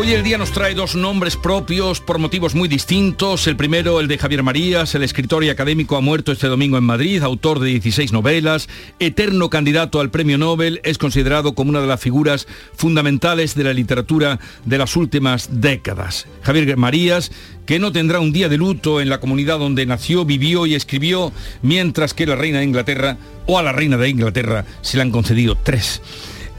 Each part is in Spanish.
Hoy el día nos trae dos nombres propios por motivos muy distintos. El primero, el de Javier Marías, el escritor y académico ha muerto este domingo en Madrid, autor de 16 novelas, eterno candidato al premio Nobel, es considerado como una de las figuras fundamentales de la literatura de las últimas décadas. Javier Marías, que no tendrá un día de luto en la comunidad donde nació, vivió y escribió, mientras que la reina de Inglaterra, o a la reina de Inglaterra, se le han concedido tres.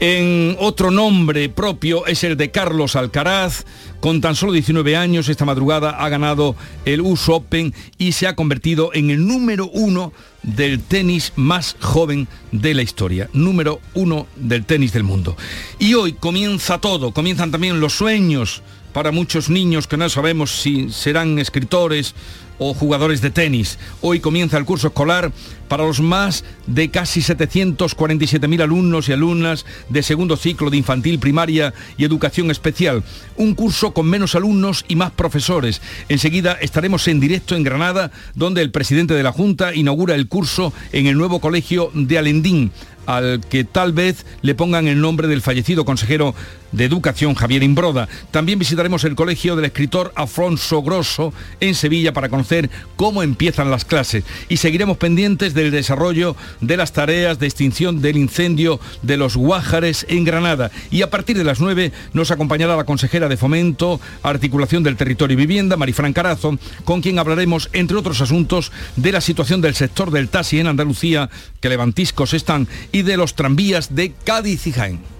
En otro nombre propio es el de Carlos Alcaraz. Con tan solo 19 años, esta madrugada ha ganado el US Open y se ha convertido en el número uno del tenis más joven de la historia. Número uno del tenis del mundo. Y hoy comienza todo, comienzan también los sueños para muchos niños que no sabemos si serán escritores o jugadores de tenis. Hoy comienza el curso escolar para los más de casi 747.000 alumnos y alumnas de segundo ciclo de infantil, primaria y educación especial. Un curso con menos alumnos y más profesores. Enseguida estaremos en directo en Granada, donde el presidente de la Junta inaugura el curso en el nuevo colegio de Alendín al que tal vez le pongan el nombre del fallecido consejero de Educación Javier Imbroda. También visitaremos el colegio del escritor Afonso Grosso en Sevilla para conocer cómo empiezan las clases y seguiremos pendientes del desarrollo de las tareas de extinción del incendio de los Guájares en Granada. Y a partir de las 9 nos acompañará la consejera de Fomento, Articulación del Territorio y Vivienda, Marifran Carazo, con quien hablaremos, entre otros asuntos, de la situación del sector del taxi en Andalucía, que levantiscos están, y de los tranvías de Cádiz y Jaén.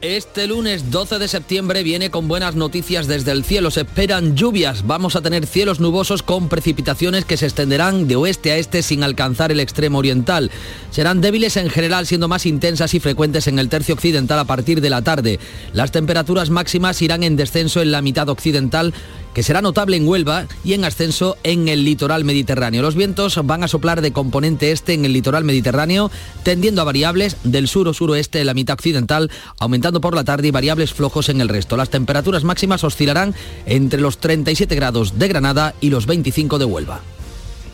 Este lunes 12 de septiembre viene con buenas noticias desde el cielo. Se esperan lluvias. Vamos a tener cielos nubosos con precipitaciones que se extenderán de oeste a este sin alcanzar el extremo oriental. Serán débiles en general, siendo más intensas y frecuentes en el tercio occidental a partir de la tarde. Las temperaturas máximas irán en descenso en la mitad occidental que será notable en Huelva y en ascenso en el litoral mediterráneo. Los vientos van a soplar de componente este en el litoral mediterráneo, tendiendo a variables del sur o suroeste en la mitad occidental, aumentando por la tarde y variables flojos en el resto. Las temperaturas máximas oscilarán entre los 37 grados de Granada y los 25 de Huelva.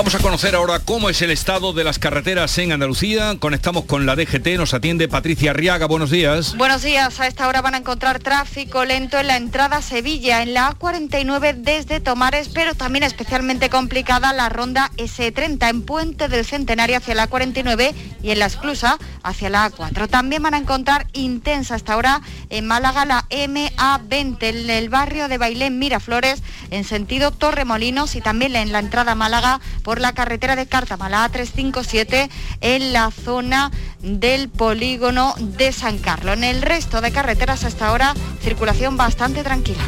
Vamos a conocer ahora cómo es el estado de las carreteras en Andalucía. Conectamos con la DGT, nos atiende Patricia Arriaga. Buenos días. Buenos días. A esta hora van a encontrar tráfico lento en la entrada a Sevilla, en la A49 desde Tomares, pero también especialmente complicada la ronda S30 en Puente del Centenario hacia la A49 y en la Esclusa hacia la A4. También van a encontrar intensa hasta ahora en Málaga la MA20 en el barrio de Bailén Miraflores en sentido Torremolinos y también en la entrada a Málaga por la carretera de Cártama, 357, en la zona del polígono de San Carlos. En el resto de carreteras hasta ahora, circulación bastante tranquila.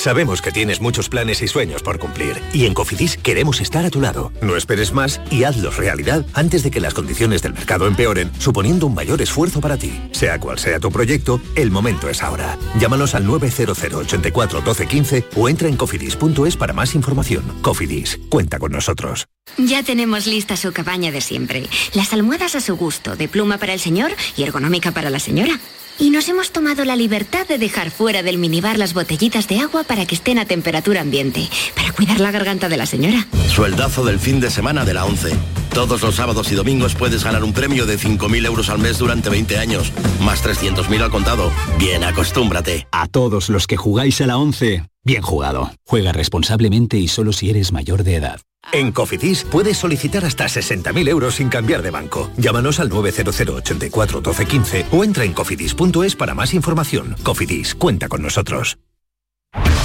Sabemos que tienes muchos planes y sueños por cumplir y en Cofidis queremos estar a tu lado. No esperes más y hazlos realidad antes de que las condiciones del mercado empeoren, suponiendo un mayor esfuerzo para ti. Sea cual sea tu proyecto, el momento es ahora. Llámanos al 900 84 12 15 o entra en cofidis.es para más información. Cofidis, cuenta con nosotros. Ya tenemos lista su cabaña de siempre. Las almohadas a su gusto, de pluma para el señor y ergonómica para la señora. Y nos hemos tomado la libertad de dejar fuera del minibar las botellitas de agua para que estén a temperatura ambiente, para cuidar la garganta de la señora. Sueldazo del fin de semana de la 11. Todos los sábados y domingos puedes ganar un premio de 5.000 euros al mes durante 20 años, más 300.000 al contado. Bien, acostúmbrate. A todos los que jugáis a la 11, bien jugado. Juega responsablemente y solo si eres mayor de edad. En Cofidis puedes solicitar hasta 60.000 euros sin cambiar de banco. Llámanos al 900 84 12 15 o entra en cofidis.es para más información. Cofidis, cuenta con nosotros.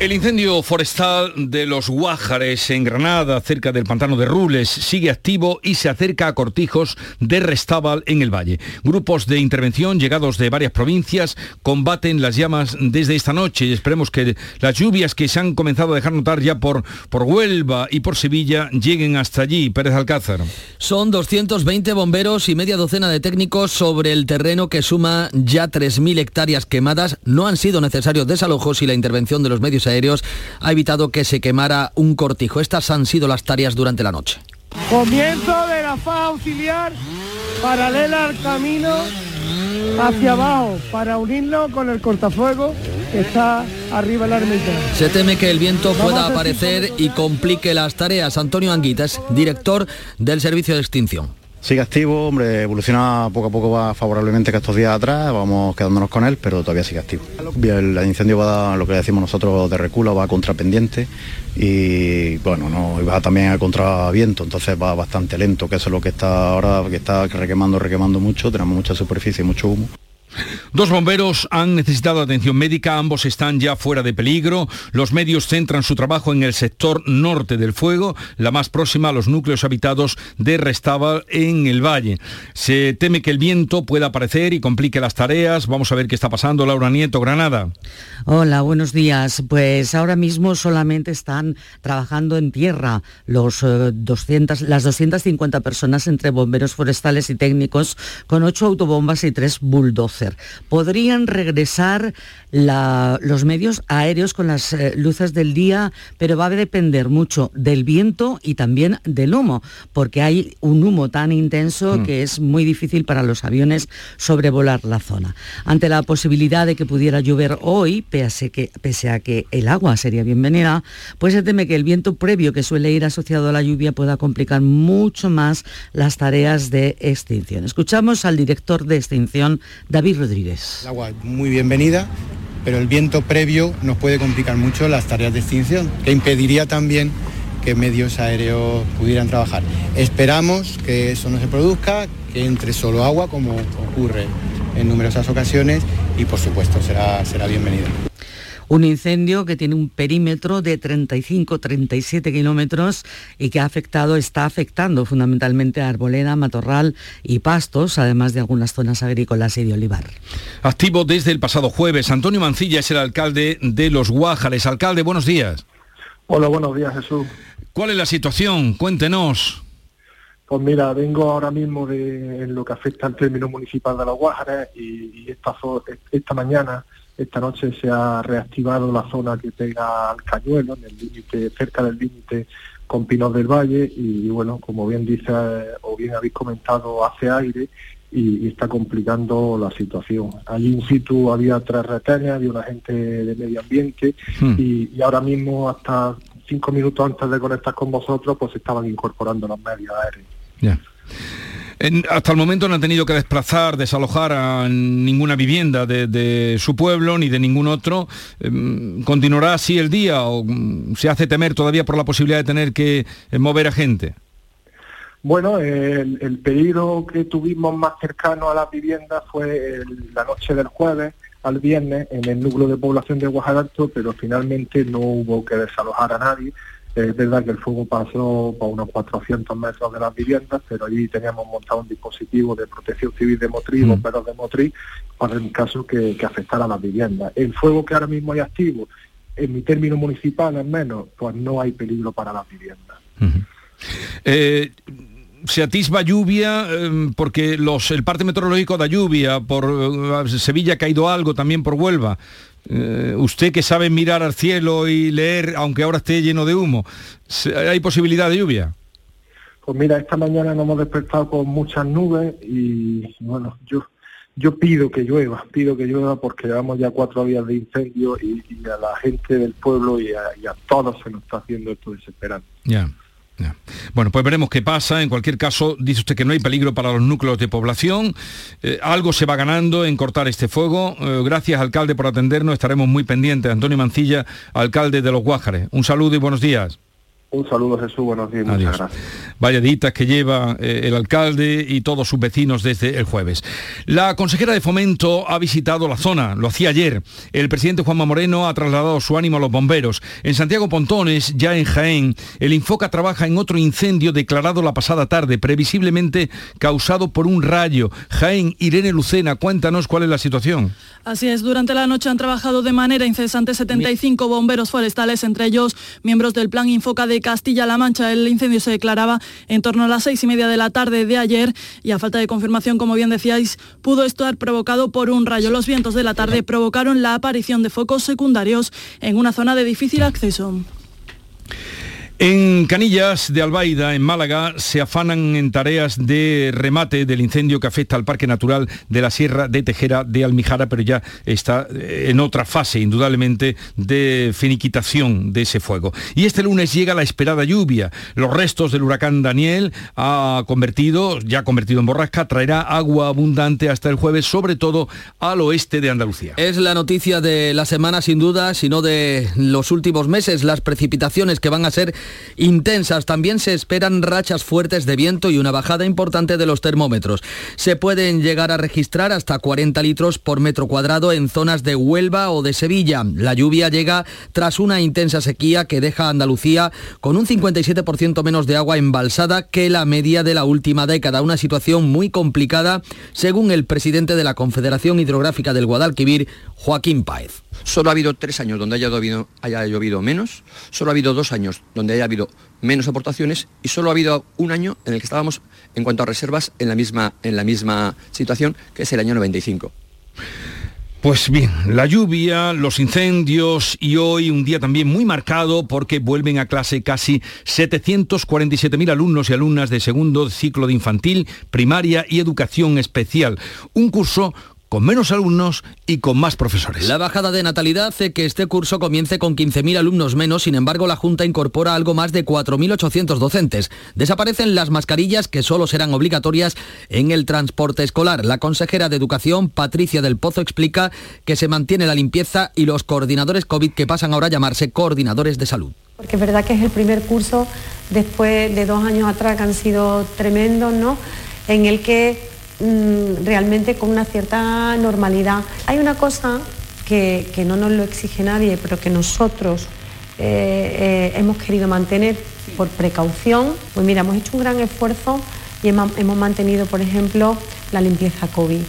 El incendio forestal de los Guájares en Granada, cerca del pantano de Rules, sigue activo y se acerca a cortijos de Restábal en el valle. Grupos de intervención llegados de varias provincias combaten las llamas desde esta noche y esperemos que las lluvias que se han comenzado a dejar notar ya por, por Huelva y por Sevilla lleguen hasta allí. Pérez Alcázar. Son 220 bomberos y media docena de técnicos sobre el terreno que suma ya 3.000 hectáreas quemadas. No han sido necesarios desalojos y la intervención de los medios aéreos ha evitado que se quemara un cortijo. Estas han sido las tareas durante la noche. Comienzo de la faja auxiliar paralela al camino hacia abajo para unirlo con el cortafuego que está arriba de la ermita. Se teme que el viento pueda aparecer y complique las tareas. Antonio Anguitas, director del Servicio de Extinción. Sigue activo, hombre, evoluciona poco a poco va favorablemente que estos días atrás, vamos quedándonos con él, pero todavía sigue activo. El incendio va a lo que decimos nosotros de reculo, va a contrapendiente y bueno, no, va también a contraviento, entonces va bastante lento, que eso es lo que está ahora, que está requemando, requemando mucho, tenemos mucha superficie y mucho humo. Dos bomberos han necesitado atención médica, ambos están ya fuera de peligro. Los medios centran su trabajo en el sector norte del fuego, la más próxima a los núcleos habitados de Restábal en el valle. Se teme que el viento pueda aparecer y complique las tareas. Vamos a ver qué está pasando. Laura Nieto, Granada. Hola, buenos días. Pues ahora mismo solamente están trabajando en tierra los, 200, las 250 personas entre bomberos forestales y técnicos con ocho autobombas y tres Podrían regresar los medios aéreos con las eh, luces del día, pero va a depender mucho del viento y también del humo, porque hay un humo tan intenso que es muy difícil para los aviones sobrevolar la zona. Ante la posibilidad de que pudiera llover hoy, pese, que, pese a que el agua sería bienvenida, pues se teme que el viento previo que suele ir asociado a la lluvia pueda complicar mucho más las tareas de extinción. Escuchamos al director de extinción, David Rodríguez. El agua muy bienvenida, pero el viento previo nos puede complicar mucho las tareas de extinción, que impediría también que medios aéreos pudieran trabajar. Esperamos que eso no se produzca, que entre solo agua, como ocurre en numerosas ocasiones, y por supuesto será, será bienvenido. Un incendio que tiene un perímetro de 35-37 kilómetros y que ha afectado, está afectando fundamentalmente a arboleda, matorral y pastos, además de algunas zonas agrícolas y de olivar. Activo desde el pasado jueves, Antonio Mancilla es el alcalde de Los Guájares. Alcalde, buenos días. Hola, buenos días, Jesús. ¿Cuál es la situación? Cuéntenos. Pues mira, vengo ahora mismo de en lo que afecta al término municipal de Los Guájares y, y esta, esta mañana esta noche se ha reactivado la zona que pega al Cañuelo, en el límite, cerca del límite con Pinos del Valle, y bueno, como bien dice o bien habéis comentado, hace aire y, está complicando la situación. Allí in situ había tres retenes, había una gente de medio ambiente hmm. y, ahora mismo hasta cinco minutos antes de conectar con vosotros, pues estaban incorporando los medios hasta el momento no han tenido que desplazar, desalojar a ninguna vivienda de, su pueblo ni de ningún otro. Em, ¿Continuará así el día o mm, se hace temer todavía por la posibilidad de tener que eh, mover a gente? Bueno, el, peligro que tuvimos más cercano a las viviendas fue la noche del jueves al viernes en el núcleo de población de Guajaralto, pero finalmente no hubo que desalojar a nadie es verdad que el fuego pasó por unos 400 metros de las viviendas, pero allí teníamos montado un dispositivo de protección civil de motriz, mm. bomberos de motriz, para el caso que, afectara a las viviendas. El fuego que ahora mismo hay activo, en mi término municipal al menos, pues no hay peligro para las viviendas. Eh, se atisba lluvia em, porque los, el parte meteorológico da lluvia, por eh, Sevilla ha caído algo, también por Huelva. Eh, usted que sabe mirar al cielo y leer, aunque ahora esté lleno de humo, ¿hay posibilidad de lluvia? Pues mira, esta mañana nos hemos despertado con muchas nubes y bueno, yo yo pido que llueva, pido que llueva porque llevamos ya cuatro días de incendio y, a la gente del pueblo y a, todos se nos está haciendo esto desesperante. Bueno, pues veremos qué pasa. En cualquier caso, dice usted que no hay peligro para los núcleos de población. Eh, algo se va ganando en cortar este fuego. Eh, gracias, alcalde, por atendernos. Estaremos muy pendientes. Antonio Mancilla, alcalde de Los Guájares. Un saludo y buenos días. Un saludo Jesús, buenos días, muchas gracias. Vaya que lleva eh, el alcalde y todos sus vecinos desde el jueves. La consejera de Fomento ha visitado la zona, lo hacía ayer. El presidente Juanma Moreno ha trasladado su ánimo a los bomberos. En Santiago Pontones, ya en Jaén, el Infoca trabaja en otro incendio declarado la pasada tarde, previsiblemente causado por un rayo. Jaén, Irene Lucena, cuéntanos cuál es la situación. Así es, durante la noche han trabajado de manera incesante 75 bomberos forestales, entre ellos miembros del Plan Infoca de Castilla-La Mancha. El incendio se declaraba en torno a las seis y media de la tarde de ayer y a falta de confirmación, como bien decíais, pudo estar provocado por un rayo. Los vientos de la tarde provocaron la aparición de focos secundarios en una zona de difícil acceso. En Canillas de Albaida, en Málaga, se afanan en tareas de remate del incendio que afecta al Parque Natural de la Sierra de Tejera de Almijara, pero ya está eh, en otra fase, indudablemente, de finiquitación de ese fuego. Y este lunes llega la esperada lluvia. Los restos del huracán Daniel ha convertido, ya convertido en borrasca, traerá agua abundante hasta el jueves, sobre todo al oeste de Andalucía. Es la noticia de la semana, sin duda, sino de los últimos meses, las precipitaciones que van a ser intensas. También se esperan rachas fuertes de viento y una bajada importante de los termómetros. Se pueden llegar a registrar hasta 40 litros por metro cuadrado en zonas de Huelva o de Sevilla. La lluvia llega tras una intensa sequía que deja a Andalucía con un 57% menos de agua embalsada que la media de la última década. Una situación muy complicada según el presidente de la Confederación Hidrográfica del Guadalquivir, Joaquín Páez. Solo ha habido tres años donde haya llovido, haya llovido menos, solo ha habido dos años donde haya habido menos aportaciones y solo ha habido un año en el que estábamos en cuanto a reservas en la misma, en la misma situación, que es el año 95. Pues bien, la lluvia, los incendios y hoy un día también muy marcado porque vuelven a clase casi 747.000 alumnos y alumnas de segundo ciclo de infantil, primaria y educación especial. Un curso con menos alumnos y con más profesores. La bajada de natalidad hace que este curso comience con 15.000 alumnos menos, sin embargo la Junta incorpora algo más de 4.800 docentes. Desaparecen las mascarillas que solo serán obligatorias en el transporte escolar. La consejera de Educación, Patricia del Pozo, explica que se mantiene la limpieza y los coordinadores COVID que pasan ahora a llamarse coordinadores de salud. Porque es verdad que es el primer curso después de dos años atrás que han sido tremendos, ¿no? En el que Mm, realmente con una cierta normalidad. Hay una cosa que, no nos lo exige nadie, pero que nosotros eh, eh, hemos querido mantener por precaución. Pues mira, hemos hecho un gran esfuerzo y hemos mantenido, por ejemplo, la limpieza COVID.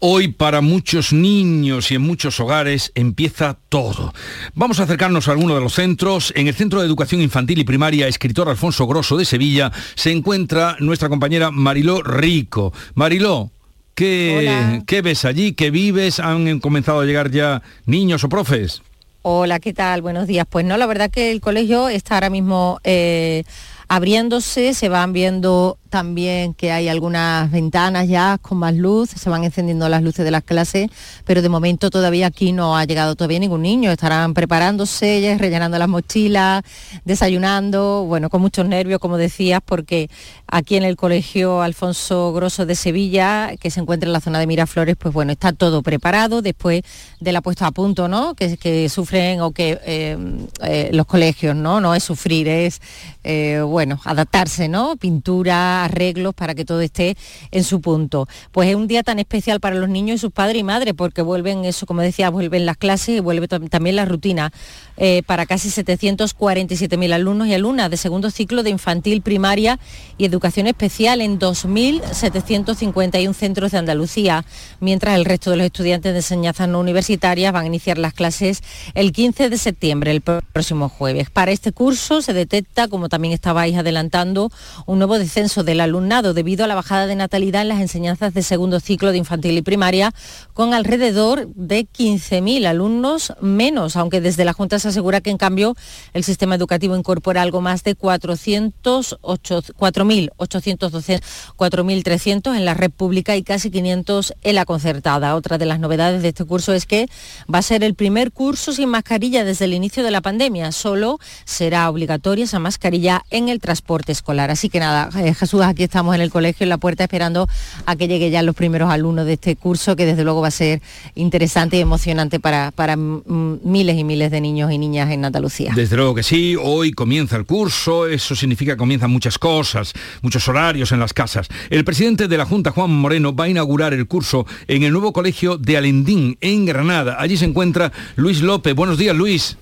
Hoy para muchos niños y en muchos hogares empieza todo. Vamos a acercarnos a alguno de los centros. En el Centro de Educación Infantil y Primaria Escritor Alfonso Grosso de Sevilla se encuentra nuestra compañera Mariló Rico. Mariló, ¿qué, ¿qué ves allí? ¿Qué vives? ¿Han comenzado a llegar ya niños o profes? Hola, ¿qué tal? Buenos días. Pues no, la verdad que el colegio está ahora mismo... Eh, abriéndose, se van viendo también que hay algunas ventanas ya con más luz, se van encendiendo las luces de las clases, pero de momento todavía aquí no ha llegado todavía ningún niño, estarán preparándose, rellenando las mochilas, desayunando, bueno, con muchos nervios, como decías, porque aquí en el Colegio Alfonso Grosso de Sevilla, que se encuentra en la zona de Miraflores, pues bueno, está todo preparado después de la puesta a punto, ¿no? Que, sufren o que eh, eh, los colegios, ¿no? No es sufrir, es, eh, bueno, adaptarse, ¿no? Pintura, arreglos para que todo esté en su punto. Pues es un día tan especial para los niños y sus padres y madres, porque vuelven eso, como decía, vuelven las clases y vuelve también la rutina eh, para casi 747.000 alumnos y alumnas de segundo ciclo de infantil, primaria y educación especial en 2.751 centros de Andalucía, mientras el resto de los estudiantes de enseñanza no universitarias van a iniciar las clases el 15 de septiembre, el próximo jueves. Para este curso se detecta, como también estabais adelantando, un nuevo descenso del alumnado debido a la bajada de natalidad en las enseñanzas de segundo ciclo de infantil y primaria, con alrededor de 15.000 alumnos menos, aunque desde la Junta se asegura que en cambio el sistema educativo incorpora algo más de 4.800 docentes, 4.300 en la red pública y casi 500 en la concertada. Otra de las novedades de este curso es que va a ser el primer curso sin mascarilla desde el inicio de la pandemia. Solo será obligatoria esa mascarilla en el transporte escolar. Así que nada, eh, Jesús, aquí estamos en el colegio, en la puerta, esperando a que lleguen ya los primeros alumnos de este curso, que desde luego va a ser interesante y emocionante para, para miles y miles de niños niñas en Andalucía. Desde luego que sí, hoy comienza el curso, eso significa que comienzan muchas cosas, muchos horarios en las casas. El presidente de la Junta, Juan Moreno, va a inaugurar el curso en el nuevo colegio de Alendín, en Granada. Allí se encuentra Luis López. Buenos días, Luis.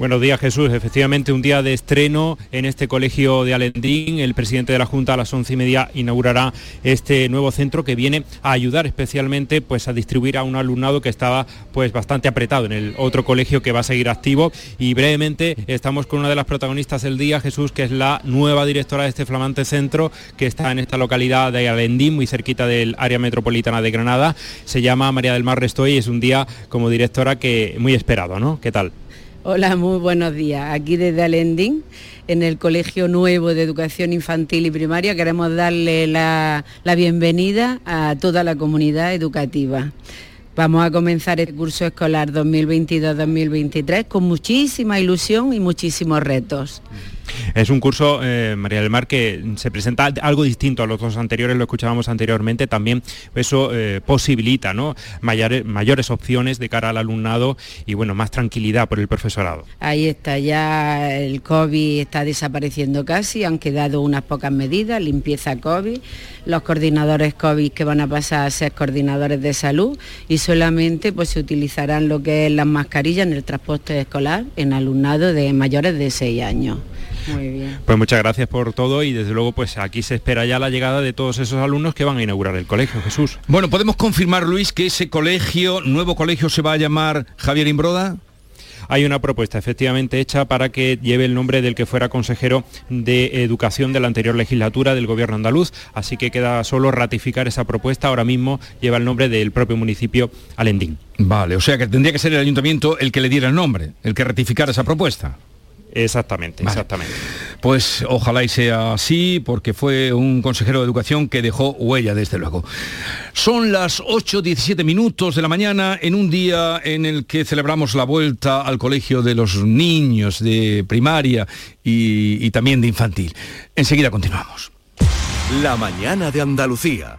Buenos días Jesús, efectivamente un día de estreno en este colegio de Alendín. El presidente de la Junta a las once y media inaugurará este nuevo centro que viene a ayudar especialmente pues, a distribuir a un alumnado que estaba pues, bastante apretado en el otro colegio que va a seguir activo. Y brevemente estamos con una de las protagonistas del día, Jesús, que es la nueva directora de este flamante centro que está en esta localidad de Alendín, muy cerquita del área metropolitana de Granada. Se llama María del Mar Restoy y es un día como directora que muy esperado, ¿no? ¿Qué tal? Hola, muy buenos días. Aquí desde Alendín, en el Colegio Nuevo de Educación Infantil y Primaria, queremos darle la, bienvenida a toda la comunidad educativa. Vamos a comenzar el curso escolar 2022-2023 con muchísima ilusión y muchísimos retos. Es un curso, eh, María del Mar, que se presenta algo distinto a los dos anteriores, lo escuchábamos anteriormente, también eso eh, posibilita ¿no? mayores, opciones de cara al alumnado y bueno, más tranquilidad por el profesorado. Ahí está, ya el COVID está desapareciendo casi, han quedado unas pocas medidas, limpieza COVID, los coordinadores COVID que van a pasar a ser coordinadores de salud y solamente pues se utilizarán lo que es las mascarillas en el transporte escolar en alumnado de mayores de 6 años. Muy bien. Pues muchas gracias por todo y desde luego pues aquí se espera ya la llegada de todos esos alumnos que van a inaugurar el colegio, Jesús. Bueno, podemos confirmar, Luis, que ese colegio, nuevo colegio, se va a llamar Javier Imbroda hay una propuesta efectivamente hecha para que lleve el nombre del que fuera consejero de Educación de la anterior legislatura del Gobierno andaluz, así que queda solo ratificar esa propuesta. Ahora mismo lleva el nombre del propio municipio Alendín. Vale, o sea que tendría que ser el ayuntamiento el que le diera el nombre, el que ratificara esa propuesta. Exactamente, exactamente. Pues ojalá y sea así, porque fue un consejero de educación que dejó huella, desde luego. Son las 8.17 minutos de la mañana en un día en el que celebramos la vuelta al colegio de los niños de primaria y, y también de infantil. Enseguida continuamos. La mañana de Andalucía.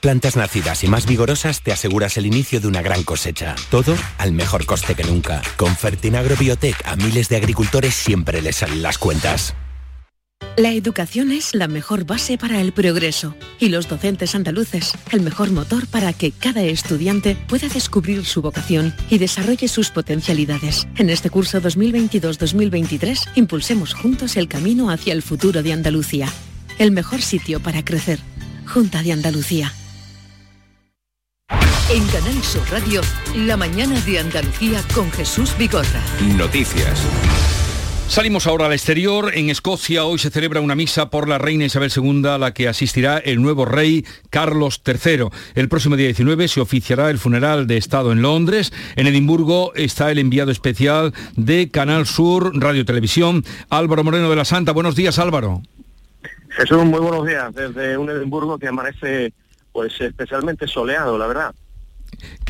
plantas nacidas y más vigorosas te aseguras el inicio de una gran cosecha. Todo al mejor coste que nunca. Con Fertinagro Biotech a miles de agricultores siempre les salen las cuentas. La educación es la mejor base para el progreso y los docentes andaluces el mejor motor para que cada estudiante pueda descubrir su vocación y desarrolle sus potencialidades. En este curso 2022-2023 impulsemos juntos el camino hacia el futuro de Andalucía. El mejor sitio para crecer. Junta de Andalucía. En Canal Sur Radio, la mañana de Andalucía con Jesús Bigorra. Noticias. Salimos ahora al exterior. En Escocia hoy se celebra una misa por la reina Isabel II a la que asistirá el nuevo rey Carlos III. El próximo día 19 se oficiará el funeral de Estado en Londres. En Edimburgo está el enviado especial de Canal Sur Radio Televisión, Álvaro Moreno de la Santa. Buenos días, Álvaro. Jesús, muy buenos días desde un Edimburgo que amanece pues especialmente soleado, la verdad.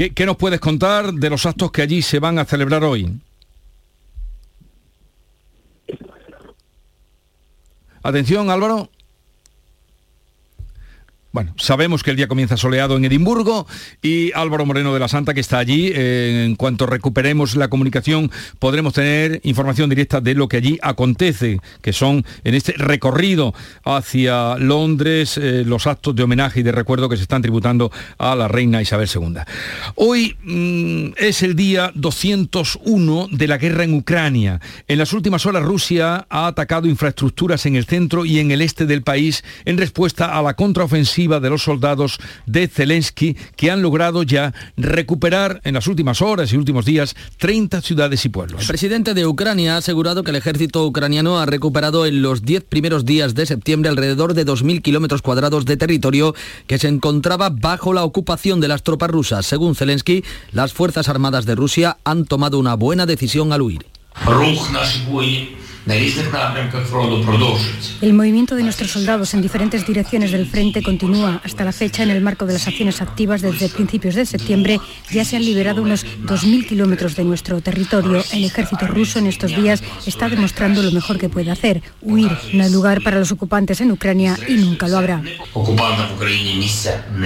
¿Qué, nos puedes contar de los actos que allí se van a celebrar hoy? Atención, Álvaro. Bueno, sabemos que el día comienza soleado en Edimburgo y Álvaro Moreno de la Santa, que está allí, eh, en cuanto recuperemos la comunicación, podremos tener información directa de lo que allí acontece, que son en este recorrido hacia Londres eh, los actos de homenaje y de recuerdo que se están tributando a la reina Isabel II. Hoy mm, es el día 201 de la guerra en Ucrania. En las últimas horas Rusia ha atacado infraestructuras en el centro y en el este del país en respuesta a la contraofensiva de los soldados de Zelensky que han logrado ya recuperar en las últimas horas y últimos días 30 ciudades y pueblos. El presidente de Ucrania ha asegurado que el ejército ucraniano ha recuperado en los 10 primeros días de septiembre alrededor de 2.000 kilómetros cuadrados de territorio que se encontraba bajo la ocupación de las tropas rusas. Según Zelensky, las Fuerzas Armadas de Rusia han tomado una buena decisión al huir. El movimiento de nuestros soldados en diferentes direcciones del frente continúa. Hasta la fecha, en el marco de las acciones activas desde principios de septiembre, ya se han liberado unos 2.000 kilómetros de nuestro territorio. El ejército ruso en estos días está demostrando lo mejor que puede hacer, huir. No hay lugar para los ocupantes en Ucrania y nunca lo habrá.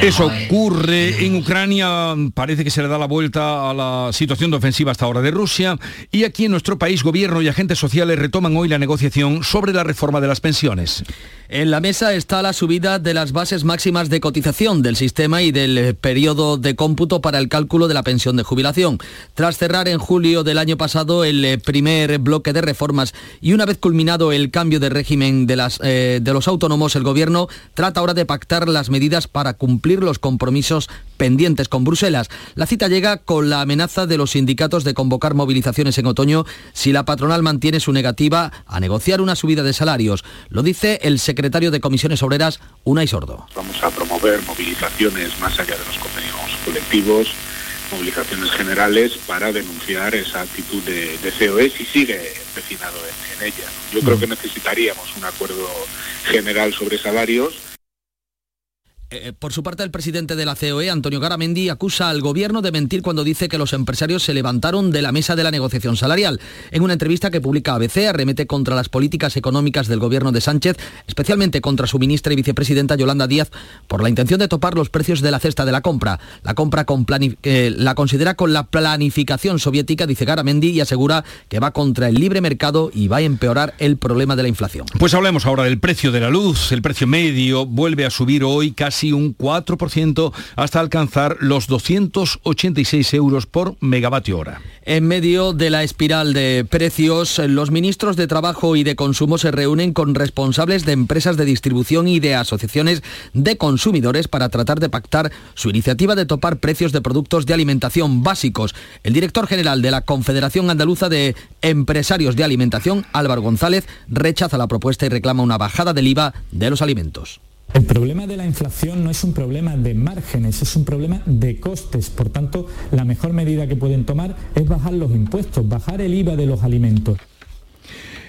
Eso ocurre en Ucrania, parece que se le da la vuelta a la situación de ofensiva hasta ahora de Rusia y aquí en nuestro país gobierno y agentes sociales retoman hoy la negociación sobre la reforma de las pensiones. En la mesa está la subida de las bases máximas de cotización del sistema y del eh, periodo de cómputo para el cálculo de la pensión de jubilación. Tras cerrar en julio del año pasado el eh, primer bloque de reformas y una vez culminado el cambio de régimen de, las, eh, de los autónomos, el Gobierno trata ahora de pactar las medidas para cumplir los compromisos pendientes con Bruselas. La cita llega con la amenaza de los sindicatos de convocar movilizaciones en otoño si la patronal mantiene su negativa a negociar una subida de salarios. Lo dice el secretario de Comisiones Obreras, Unai Sordo. Vamos a promover movilizaciones más allá de los convenios colectivos, movilizaciones generales para denunciar esa actitud de, de COE si sigue empecinado en, en ella. Yo creo que necesitaríamos un acuerdo general sobre salarios eh, por su parte, el presidente de la COE, Antonio Garamendi, acusa al gobierno de mentir cuando dice que los empresarios se levantaron de la mesa de la negociación salarial. En una entrevista que publica ABC, arremete contra las políticas económicas del gobierno de Sánchez, especialmente contra su ministra y vicepresidenta Yolanda Díaz, por la intención de topar los precios de la cesta de la compra. La compra con eh, la considera con la planificación soviética, dice Garamendi, y asegura que va contra el libre mercado y va a empeorar el problema de la inflación. Pues hablemos ahora del precio de la luz. El precio medio vuelve a subir hoy casi un 4% hasta alcanzar los 286 euros por megavatio hora. En medio de la espiral de precios, los ministros de Trabajo y de Consumo se reúnen con responsables de empresas de distribución y de asociaciones de consumidores para tratar de pactar su iniciativa de topar precios de productos de alimentación básicos. El director general de la Confederación Andaluza de Empresarios de Alimentación, Álvaro González, rechaza la propuesta y reclama una bajada del IVA de los alimentos. El problema de la inflación no es un problema de márgenes, es un problema de costes. Por tanto, la mejor medida que pueden tomar es bajar los impuestos, bajar el IVA de los alimentos.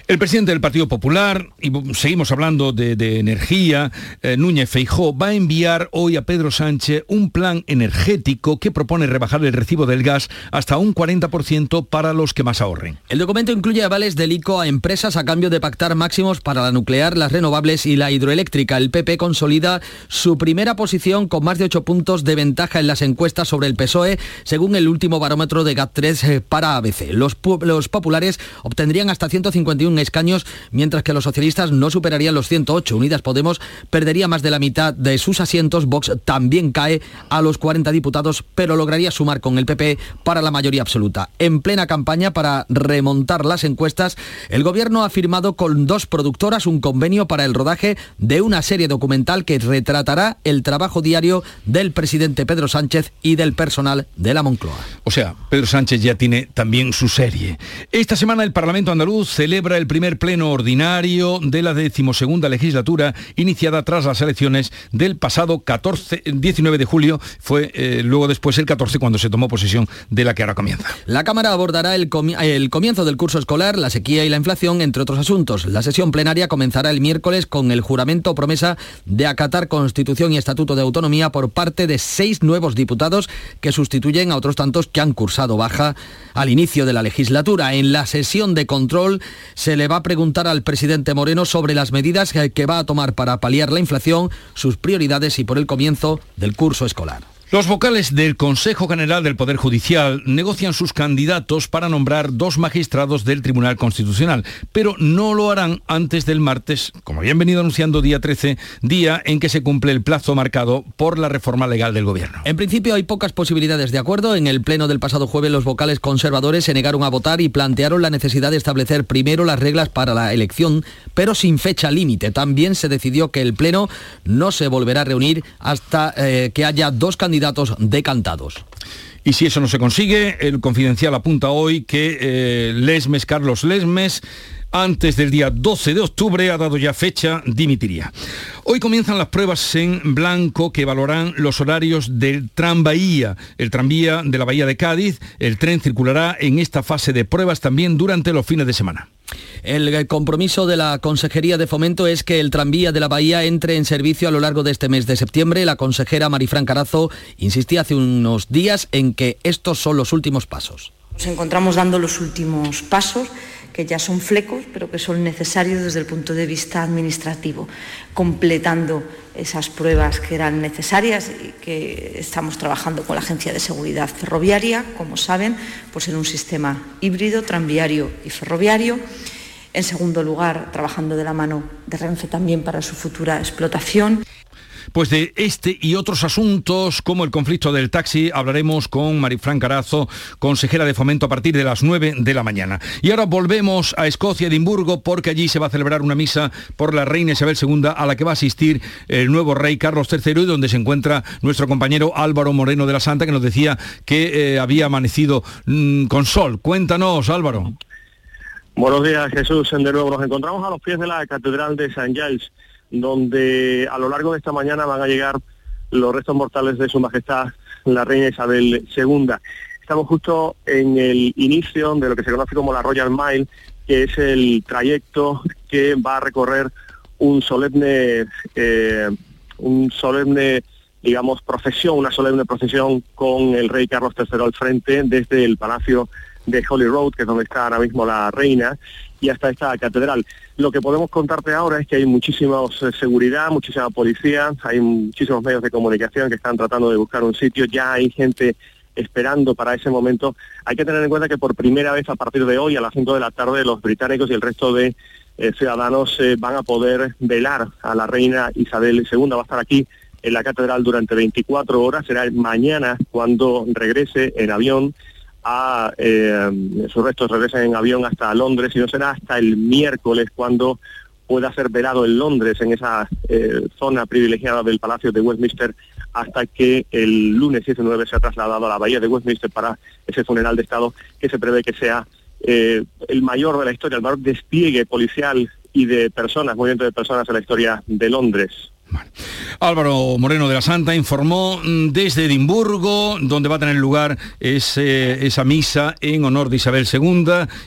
El presidente del Partido Popular, y seguimos hablando de, energía, eh, Núñez Feijó, va a enviar hoy a Pedro Sánchez un plan energético que propone rebajar el recibo del gas hasta un 40% para los que más ahorren. El documento incluye avales del ICO a empresas a cambio de pactar máximos para la nuclear, las renovables y la hidroeléctrica. El PP consolida su primera posición con más de 8 puntos de ventaja en las encuestas sobre el PSOE, según el último barómetro de GAT3 eh, para ABC. Los, los populares obtendrían hasta 151 escaños, mientras que los socialistas no superarían los 108. Unidas Podemos perdería más de la mitad de sus asientos. Vox también cae a los 40 diputados, pero lograría sumar con el PP para la mayoría absoluta. En plena campaña para remontar las encuestas, el gobierno ha firmado con dos productoras un convenio para el rodaje de una serie documental que retratará el trabajo diario del presidente Pedro Sánchez y del personal de la Moncloa. O sea, Pedro Sánchez ya tiene también su serie. Esta semana el Parlamento andaluz celebra el primer pleno ordinario de la decimosegunda legislatura iniciada tras las elecciones del pasado 14, 19 de julio. Fue eh, luego después el 14 cuando se tomó posesión de la que ahora comienza. La Cámara abordará el, el comienzo del curso escolar, la sequía y la inflación, entre otros asuntos. La sesión plenaria comenzará el miércoles con el juramento o promesa de acatar Constitución y Estatuto de Autonomía por parte de seis nuevos diputados que sustituyen a otros tantos que han cursado baja al inicio de la legislatura. En la sesión de control se le va a preguntar al presidente Moreno sobre las medidas que va a tomar para paliar la inflación, sus prioridades y por el comienzo del curso escolar. Los vocales del Consejo General del Poder Judicial negocian sus candidatos para nombrar dos magistrados del Tribunal Constitucional, pero no lo harán antes del martes, como habían venido anunciando día 13, día en que se cumple el plazo marcado por la reforma legal del Gobierno. En principio hay pocas posibilidades de acuerdo. En el pleno del pasado jueves los vocales conservadores se negaron a votar y plantearon la necesidad de establecer primero las reglas para la elección, pero sin fecha límite. También se decidió que el pleno no se volverá a reunir hasta eh, que haya dos candidatos datos decantados. Y si eso no se consigue, el confidencial apunta hoy que eh, Lesmes, Carlos Lesmes, antes del día 12 de octubre, ha dado ya fecha, dimitiría. Hoy comienzan las pruebas en blanco que evaluarán los horarios del tranvía, el tranvía de la Bahía de Cádiz. El tren circulará en esta fase de pruebas también durante los fines de semana. El compromiso de la Consejería de Fomento es que el tranvía de la Bahía entre en servicio a lo largo de este mes de septiembre. La consejera Marifran Carazo insistía hace unos días en que estos son los últimos pasos. Nos encontramos dando los últimos pasos que ya son flecos, pero que son necesarios desde el punto de vista administrativo, completando esas pruebas que eran necesarias y que estamos trabajando con la Agencia de Seguridad Ferroviaria, como saben, pues en un sistema híbrido, tranviario y ferroviario. En segundo lugar, trabajando de la mano de Renfe también para su futura explotación. Pues de este y otros asuntos, como el conflicto del taxi, hablaremos con Marifran Carazo, consejera de fomento a partir de las 9 de la mañana. Y ahora volvemos a Escocia, Edimburgo, porque allí se va a celebrar una misa por la reina Isabel II, a la que va a asistir el nuevo rey Carlos III, y donde se encuentra nuestro compañero Álvaro Moreno de la Santa, que nos decía que eh, había amanecido mm, con sol. Cuéntanos, Álvaro. Buenos días, Jesús. De nuevo nos encontramos a los pies de la Catedral de St. Giles donde a lo largo de esta mañana van a llegar los restos mortales de Su Majestad la Reina Isabel II. Estamos justo en el inicio de lo que se conoce como la Royal Mile, que es el trayecto que va a recorrer un solemne, eh, un solemne, digamos, procesión, una solemne procesión con el rey Carlos III al frente desde el Palacio de Holy Road, que es donde está ahora mismo la reina, y hasta esta catedral. Lo que podemos contarte ahora es que hay muchísima eh, seguridad, muchísima policía, hay muchísimos medios de comunicación que están tratando de buscar un sitio, ya hay gente esperando para ese momento. Hay que tener en cuenta que por primera vez a partir de hoy, a las 5 de la tarde, los británicos y el resto de eh, ciudadanos eh, van a poder velar a la reina Isabel II. Va a estar aquí en la catedral durante 24 horas. Será mañana cuando regrese en avión a eh, sus restos regresen en avión hasta Londres y no será hasta el miércoles cuando pueda ser velado en Londres, en esa eh, zona privilegiada del Palacio de Westminster, hasta que el lunes 19 se ha trasladado a la Bahía de Westminster para ese funeral de Estado que se prevé que sea eh, el mayor de la historia, el mayor despliegue policial y de personas, movimiento de personas en la historia de Londres. Álvaro Moreno de la Santa informó mm, desde Edimburgo, donde va a tener lugar esa misa en honor de Isabel II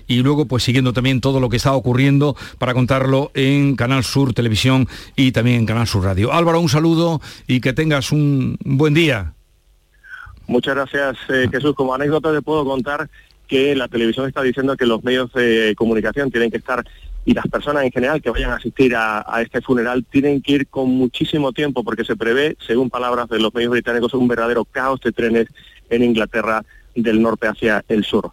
y luego pues siguiendo también todo lo que está ocurriendo para contarlo en Canal Sur Televisión y también en Canal Sur Radio. Álvaro, un saludo y que tengas un buen día. Muchas gracias, eh, Jesús. Como anécdota te puedo contar que la televisión está diciendo que los medios de comunicación tienen que estar y las personas en general que vayan a asistir a, este funeral tienen que ir con muchísimo tiempo porque se prevé, según palabras de los medios británicos, un verdadero caos de trenes en Inglaterra del norte hacia el sur.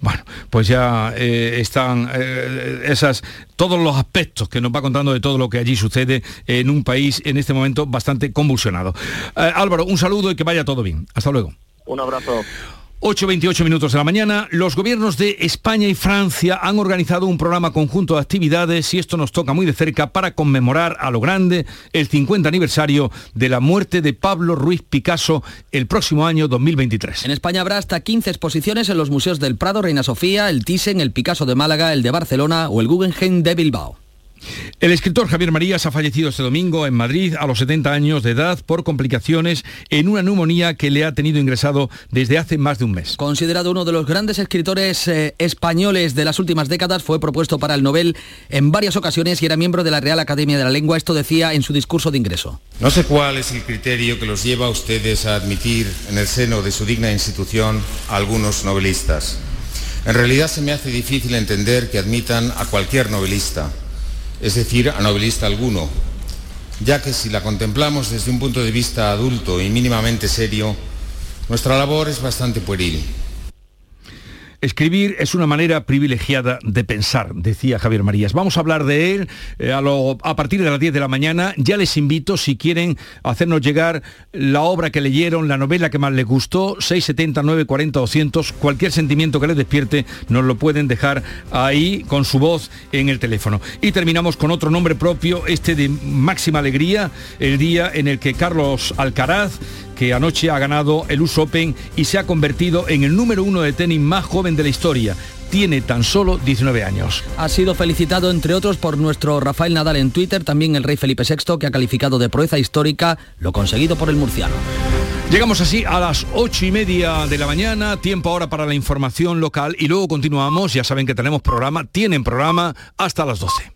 Bueno, pues ya eh, están eh, esas todos los aspectos que nos va contando de todo lo que allí sucede en un país en este momento bastante convulsionado. Eh, Álvaro, un saludo y que vaya todo bien. Hasta luego. Un abrazo. 8.28 minutos de la mañana, los gobiernos de España y Francia han organizado un programa conjunto de actividades y esto nos toca muy de cerca para conmemorar a lo grande el 50 aniversario de la muerte de Pablo Ruiz Picasso el próximo año 2023. En España habrá hasta 15 exposiciones en los museos del Prado, Reina Sofía, el Thyssen, el Picasso de Málaga, el de Barcelona o el Guggenheim de Bilbao. El escritor Javier Marías ha fallecido este domingo en Madrid a los 70 años de edad por complicaciones en una neumonía que le ha tenido ingresado desde hace más de un mes. Considerado uno de los grandes escritores eh, españoles de las últimas décadas, fue propuesto para el Nobel en varias ocasiones y era miembro de la Real Academia de la Lengua. Esto decía en su discurso de ingreso. No sé cuál es el criterio que los lleva a ustedes a admitir en el seno de su digna institución a algunos novelistas En realidad se me hace difícil entender que admitan a cualquier novelista, es decir, a novelista alguno, ya que si la contemplamos desde un punto de vista adulto y mínimamente serio, nuestra labor es bastante pueril. Escribir es una manera privilegiada de pensar, decía Javier Marías. Vamos a hablar de él eh, a, lo- a partir de las 10 de la mañana. Ya les invito, si quieren, hacernos llegar la obra que leyeron, la novela que más les gustó, 670, 940, 200, cualquier sentimiento que les despierte, nos lo pueden dejar ahí con su voz en el teléfono. Y terminamos con otro nombre propio, este de máxima alegría, el día en el que Carlos Alcaraz que anoche ha ganado el US Open y se ha convertido en el número uno de tenis más joven de la historia. Tiene tan solo 19 años. Ha sido felicitado, entre otros, por nuestro Rafael Nadal en Twitter, también el rey Felipe VI, que ha calificado de proeza histórica lo conseguido por el murciano. Llegamos así a las ocho y media de la mañana, tiempo ahora para la información local y luego continuamos, ya saben que tenemos programa, tienen programa hasta las 12.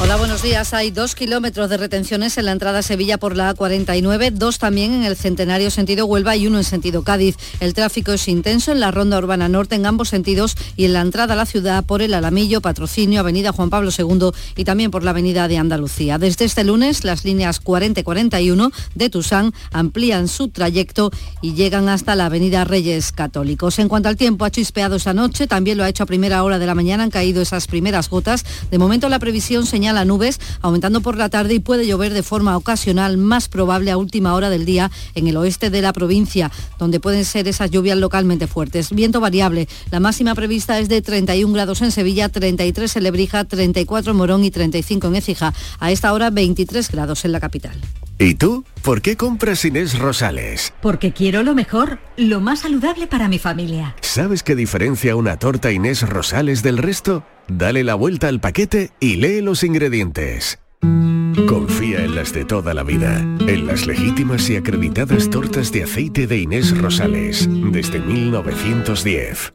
Hola, buenos días. Hay dos kilómetros de retenciones en la entrada a Sevilla por la A49, dos también en el Centenario sentido Huelva y uno en sentido Cádiz. El tráfico es intenso en la Ronda Urbana Norte en ambos sentidos y en la entrada a la ciudad por el Alamillo, Patrocinio, Avenida Juan Pablo II y también por la Avenida de Andalucía. Desde este lunes, las líneas 40 y 41 de Tusán amplían su trayecto y llegan hasta la Avenida Reyes Católicos. En cuanto al tiempo, ha chispeado esta noche, también lo ha hecho a primera hora de la mañana, han caído esas primeras gotas. De momento la previsión señala nubes aumentando por la tarde y puede llover de forma ocasional, más probable a última hora del día en el oeste de la provincia, donde pueden ser esas lluvias localmente fuertes. Viento variable. La máxima prevista es de 31 grados en Sevilla, 33 en Lebrija, 34 en Morón y 35 en Écija. A esta hora 23 grados en la capital. ¿Y tú? ¿Por qué compras Inés Rosales? Porque quiero lo mejor, lo más saludable para mi familia. ¿Sabes qué diferencia una torta Inés Rosales del resto? Dale la vuelta al paquete y lee los ingredientes. Confía en las de toda la vida, en las legítimas y acreditadas tortas de aceite de Inés Rosales, desde 1910.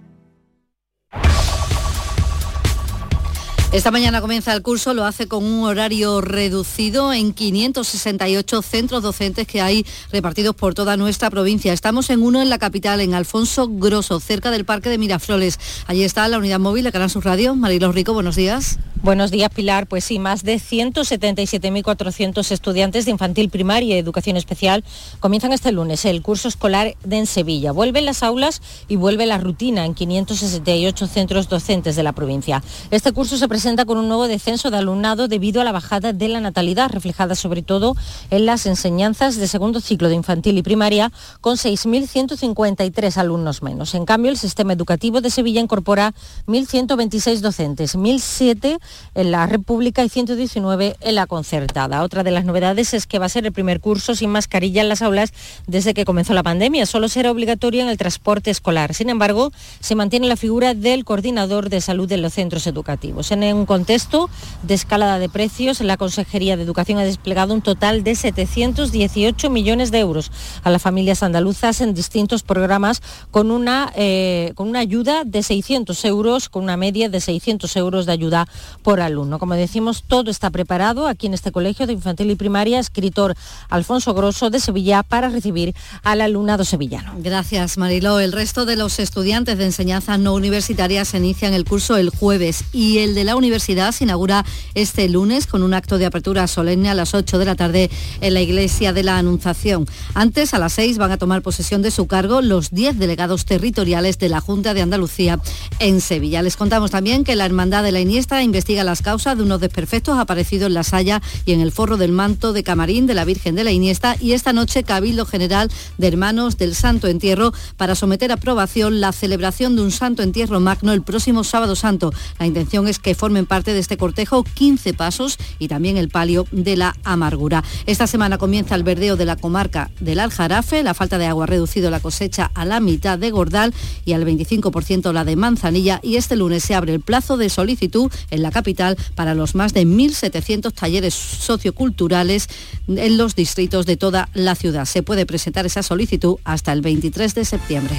Esta mañana comienza el curso, lo hace con un horario reducido en 568 centros docentes que hay repartidos por toda nuestra provincia. Estamos en uno en la capital, en Alfonso Grosso, cerca del Parque de Miraflores. Allí está la unidad móvil de Canal Sur Radio. Marilos Rico, buenos días. Buenos días, Pilar. Pues sí, más de 177.400 estudiantes de infantil primaria y educación especial comienzan este lunes el curso escolar de en Sevilla. Vuelven las aulas y vuelve la rutina en 568 centros docentes de la provincia. Este curso se presenta con un nuevo descenso de alumnado debido a la bajada de la natalidad, reflejada sobre todo en las enseñanzas de segundo ciclo de infantil y primaria, con 6.153 alumnos menos. En cambio, el sistema educativo de Sevilla incorpora 1.126 docentes, 1.007 en la República y 119 en la concertada. Otra de las novedades es que va a ser el primer curso sin mascarilla en las aulas desde que comenzó la pandemia. Solo será obligatorio en el transporte escolar. Sin embargo, se mantiene la figura del coordinador de salud de los centros educativos. En un contexto de escalada de precios, la Consejería de Educación ha desplegado un total de 718 millones de euros a las familias andaluzas en distintos programas con una, eh, con una ayuda de 600 euros, con una media de 600 euros de ayuda por alumno. Como decimos, todo está preparado aquí en este colegio de infantil y primaria, escritor Alfonso Grosso de Sevilla, para recibir al alumnado sevillano. Gracias, Mariló. El resto de los estudiantes de enseñanza no universitaria se inician el curso el jueves y el de la universidad se inaugura este lunes con un acto de apertura solemne a las 8 de la tarde en la iglesia de la Anunciación. Antes, a las 6, van a tomar posesión de su cargo los 10 delegados territoriales de la Junta de Andalucía en Sevilla. Les contamos también que la Hermandad de la Iniesta investiga investiga las causas de unos desperfectos aparecidos en la Saya y en el forro del manto de camarín de la Virgen de la Iniesta y esta noche Cabildo General de Hermanos del Santo Entierro para someter a aprobación la celebración de un Santo Entierro Magno el próximo sábado santo. La intención es que formen parte de este cortejo 15 pasos y también el palio de la amargura. Esta semana comienza el verdeo de la comarca del Aljarafe, la falta de agua ha reducido la cosecha a la mitad de Gordal y al 25% la de Manzanilla y este lunes se abre el plazo de solicitud en la capital para los más de 1.700 talleres socioculturales en los distritos de toda la ciudad. Se puede presentar esa solicitud hasta el 23 de septiembre.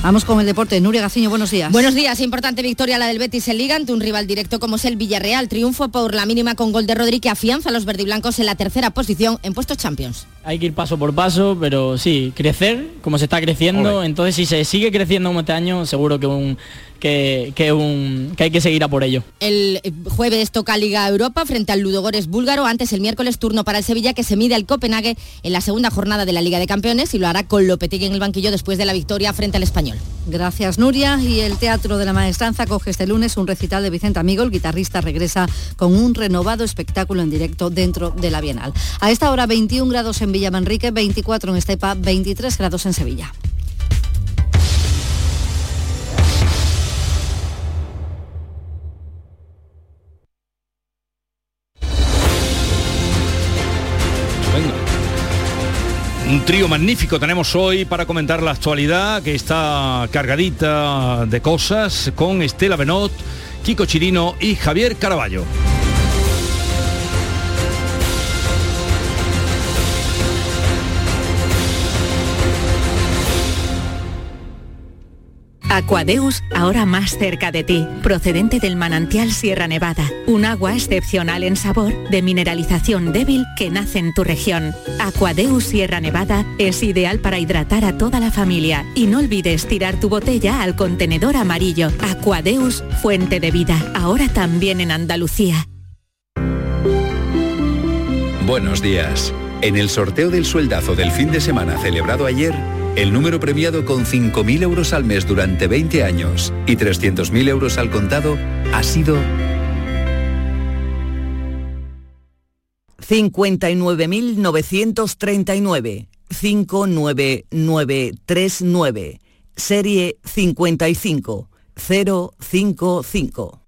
Vamos con el deporte. Nuria Gaciño, buenos días. Buenos días. Importante victoria la del Betis en Liga ante un rival directo como es el Villarreal. Triunfo por la mínima con gol de Rodri que afianza a los verdiblancos en la tercera posición en puestos Champions. Hay que ir paso por paso, pero sí, crecer como se está creciendo. Entonces, si se sigue creciendo como este año, seguro que un que, un, que hay que seguir a por ello. El jueves toca Liga Europa frente al Ludogores búlgaro, antes el miércoles turno para el Sevilla que se mide al Copenhague en la segunda jornada de la Liga de Campeones y lo hará con Lopetegui en el banquillo después de la victoria frente al Español. Gracias Nuria y el Teatro de la Maestranza coge este lunes un recital de Vicente Amigo, el guitarrista regresa con un renovado espectáculo en directo dentro de la Bienal. A esta hora 21 grados en Villa Manrique, 24 en Estepa, 23 grados en Sevilla. Trío magnífico tenemos hoy para comentar la actualidad que está cargadita de cosas con Estela Benot, Kiko Chirino y Javier Caraballo. Aquadeus, ahora más cerca de ti, procedente del manantial Sierra Nevada, un agua excepcional en sabor, de mineralización débil que nace en tu región. Aquadeus Sierra Nevada es ideal para hidratar a toda la familia y no olvides tirar tu botella al contenedor amarillo. Aquadeus, fuente de vida, ahora también en Andalucía. Buenos días. En el sorteo del sueldazo del fin de semana celebrado ayer, el número premiado con 5.000 euros al mes durante 20 años y 300.000 euros al contado ha sido 59.939. 59939. Serie 55055.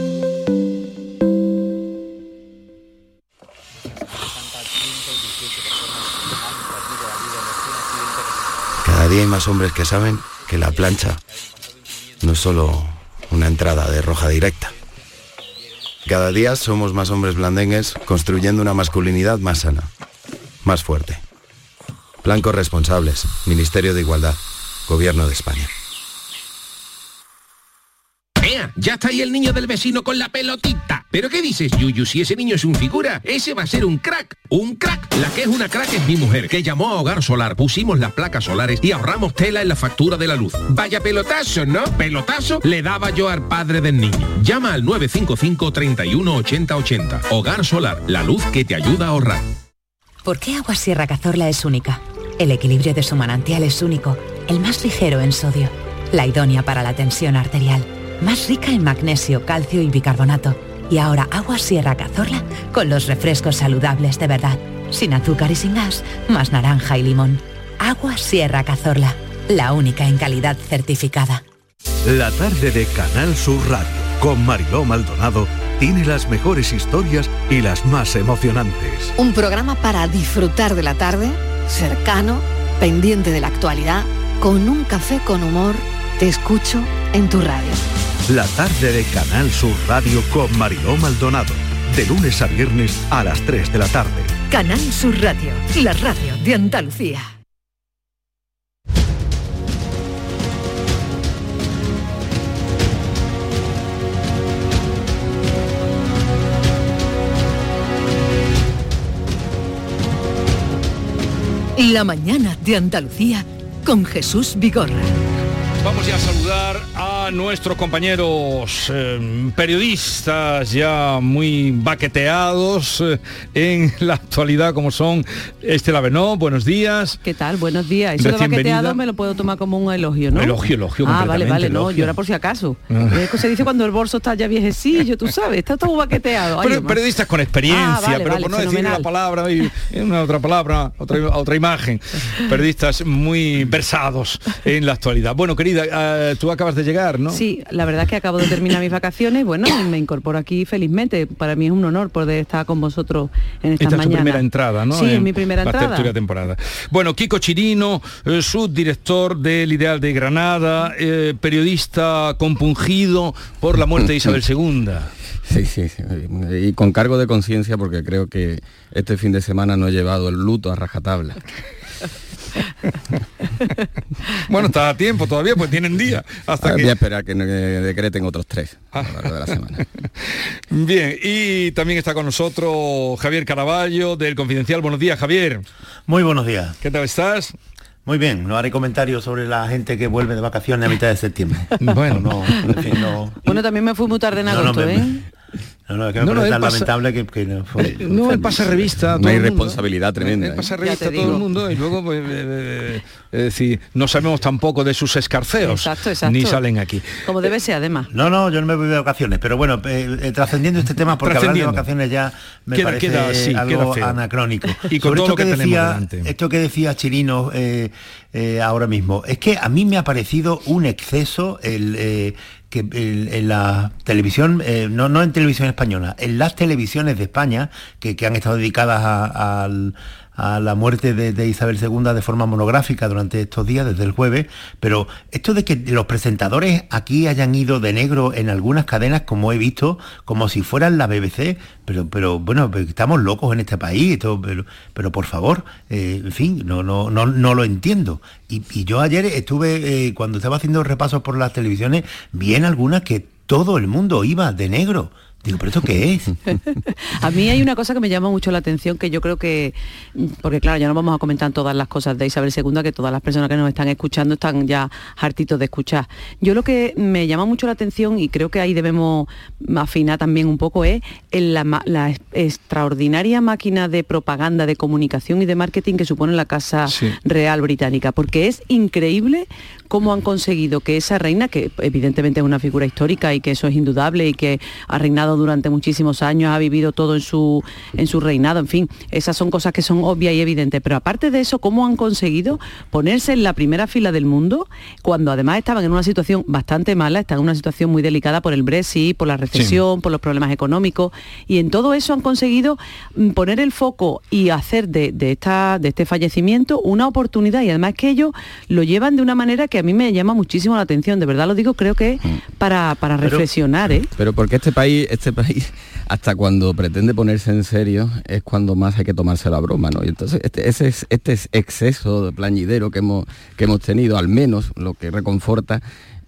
Día hay más hombres que saben que la plancha no es solo una entrada de roja directa. Cada día somos más hombres blandengues construyendo una masculinidad más sana, más fuerte. Blancos responsables, Ministerio de Igualdad, Gobierno de España. Ya está ahí el niño del vecino con la pelotita. ¿Pero qué dices, Yuyu? Si ese niño es un figura, ese va a ser un crack. ¡Un crack! La que es una crack es mi mujer, que llamó a Hogar Solar, pusimos las placas solares y ahorramos tela en la factura de la luz. Vaya pelotazo, ¿no? Pelotazo le daba yo al padre del niño. Llama al 955 31 80 80. Hogar Solar, la luz que te ayuda a ahorrar. ¿Por qué Agua Sierra Cazorla es única? El equilibrio de su manantial es único, el más ligero en sodio, la idónea para la tensión arterial, más rica en magnesio, calcio y bicarbonato. Y ahora Agua Sierra Cazorla con los refrescos saludables de verdad, sin azúcar y sin gas, más naranja y limón. Agua Sierra Cazorla, la única en calidad certificada. La tarde de Canal Sur Radio con Mariló Maldonado tiene las mejores historias y las más emocionantes. Un programa para disfrutar de la tarde, cercano, pendiente de la actualidad, con un café con humor, te escucho en tu radio. La tarde de Canal Sur Radio con Mariló Maldonado. De lunes a viernes a las 3 de la tarde. Canal Sur Radio, la radio de Andalucía. La mañana de Andalucía con Jesús Vigorra. Vamos ya a saludar a nuestros compañeros eh, periodistas ya muy baqueteados eh, en la actualidad como son Estela Benó, buenos días. ¿Qué tal? Buenos días. Eso de Recién baqueteado venida. me lo puedo tomar como un elogio, ¿no? Elogio, elogio Ah, vale, vale, no, yo era por si acaso. Ah. Que se dice cuando el bolso está ya viejecillo, tú sabes, está todo baqueteado. Ay, Pero periodistas con experiencia, Ah, vale, pero vale, por no decir una palabra y una otra palabra, otra, otra imagen. Periodistas muy versados en la actualidad. Bueno, querida, eh, tú acabas de llegar, ¿no? Sí, la verdad es que acabo de terminar mis vacaciones, bueno, y me incorporo aquí felizmente. Para mí es un honor poder estar con vosotros en estas Esta es tu primera entrada, ¿no? Sí, es mi primera la entrada. temporada. Bueno, Kiko Chirino, eh, subdirector del Ideal de Granada, eh, periodista compungido por la muerte de Isabel II. Sí, sí, sí, y con cargo de conciencia porque creo que este fin de semana no he llevado el luto a rajatabla. Bueno, está a tiempo todavía, pues tienen día. Hasta Ah, que... Voy a esperar que, decreten otros tres a lo largo de la semana. Bien, y también está con nosotros Javier Caraballo del Confidencial. Buenos días, Javier. Muy buenos días. ¿Qué tal estás? Muy bien, no haré comentarios sobre la gente que vuelve de vacaciones a mitad de septiembre. Bueno, no, en fin, no, Bueno, también me fui muy tarde en No, no, agosto, me- ¿eh? No, no, es que me No, tan pasa- lamentable que, que no fue- No, él pasa revista Una irresponsabilidad tremenda. Él pasa ¿eh? revista a todo el mundo y luego, pues, eh, eh, es decir, no sabemos tampoco de sus escarceos. Exacto, exacto. Ni salen aquí. Como debe ser, además. No, no, yo no me voy de vacaciones, pero bueno, eh, eh, trascendiendo este tema, porque hablar de vacaciones ya me Queda- parece queda- sí, algo queda feo. anacrónico. Y con Sobre todo esto lo que tenemos decía, delante. esto que decía Chirino eh, eh, ahora mismo, es que a mí me ha parecido un exceso el eh, que en la televisión, eh, no, no en televisión española, en las televisiones de España, que, que han estado dedicadas a, al- a la muerte de, Isabel II de forma monográfica durante estos días, desde el jueves, pero esto de que los presentadores aquí hayan ido de negro en algunas cadenas, como he visto, como si fueran la BBC, pero, pero bueno, estamos locos en este país, pero, pero por favor, eh, en fin, no, no, no, no lo entiendo. Y, y yo ayer estuve, eh, cuando estaba haciendo repasos por las televisiones, vi en algunas que todo el mundo iba de negro. Digo, ¿pero esto qué es? A mí hay una cosa que me llama mucho la atención, que yo creo que, porque claro, ya no vamos a comentar todas las cosas de Isabel II, que todas las personas que nos están escuchando están ya hartitos de escuchar. Yo lo que me llama mucho la atención, y creo que ahí debemos afinar también un poco, es en la, extraordinaria máquina de propaganda, de comunicación y de marketing que supone la Casa Real Británica, porque es increíble cómo han conseguido que esa reina, que evidentemente es una figura histórica y que eso es indudable y que ha reinado durante muchísimos años, ha vivido todo en su, en su reinado, en fin, esas son cosas que son obvias y evidentes. Pero aparte de eso, cómo han conseguido ponerse en la primera fila del mundo cuando además estaban en una situación bastante mala, están en una situación muy delicada por el Brexit, por la recesión, por los problemas económicos, y en todo eso han conseguido mm, poner el foco y hacer de, de esta, de este fallecimiento una oportunidad y además que ellos lo llevan de una manera que a mí me llama muchísimo la atención, de verdad lo digo, creo que es para, para Pero- reflexionar, ¿eh? Pero porque este país, este país, hasta cuando pretende ponerse en serio, es cuando más hay que tomarse la broma, ¿no? Y entonces este, ese es- este es exceso de plañidero que hemos, que hemos tenido, al menos lo que reconforta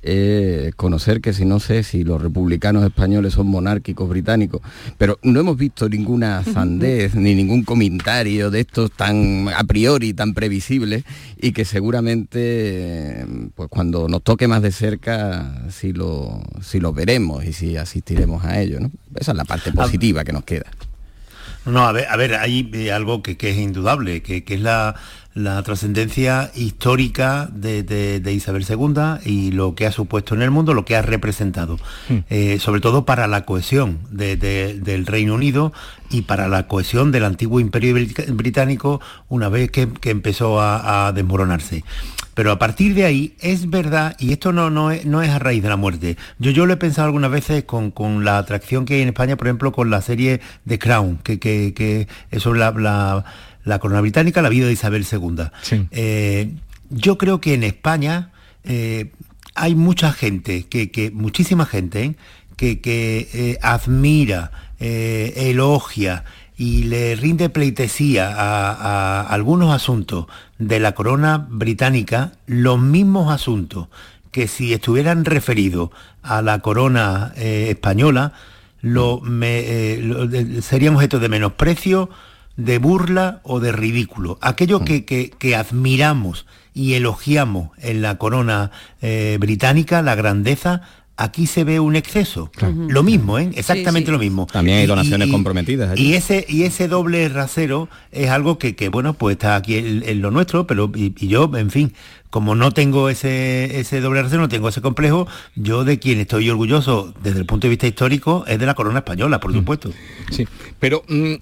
eh, conocer que si no sé si los republicanos españoles son monárquicos británicos, pero no hemos visto ninguna sandez ni ningún comentario de estos tan a priori, tan previsibles y que seguramente eh, pues cuando nos toque más de cerca sí lo, sí lo veremos y sí asistiremos a ello. ¿no? Esa es la parte positiva que nos queda. No, a ver, a ver hay eh, algo que, que es indudable, que, que es la, la trascendencia histórica de, de- de Isabel II y lo que ha supuesto en el mundo, lo que ha representado, Eh, sobre todo para la cohesión de- de- del Reino Unido y para la cohesión del antiguo imperio brit- británico una vez que, que empezó a, a desmoronarse. Pero a partir de ahí es verdad, y esto no, no, es, no es a raíz de la muerte. Yo, yo lo he pensado algunas veces con, con la atracción que hay en España, por ejemplo, con la serie The Crown, que, que, que es sobre la, la- la corona británica, la vida de Isabel II. Eh, yo creo que en España eh, hay mucha gente, que, que muchísima gente, ¿eh? que, que, admira, elogia y le rinde pleitesía a, a algunos asuntos de la corona británica, los mismos asuntos que si estuvieran referidos a la corona eh, española, lo, me, eh, lo- serían objeto de menosprecio, de burla o de ridículo. Aquello Mm. que, que- que admiramos y elogiamos en la corona eh, británica, la grandeza, aquí se ve un exceso. Lo mismo, ¿eh? exactamente Sí, sí. lo mismo. También hay Y- donaciones y- comprometidas allí. Y ese, y ese doble rasero es algo que, que, bueno, pues está aquí en, en lo nuestro, pero y, y yo, en fin, como no tengo ese, ese doble rasero, no tengo ese complejo, yo de quien estoy orgulloso desde el punto de vista histórico es de la corona española, por supuesto. Sí, pero mm,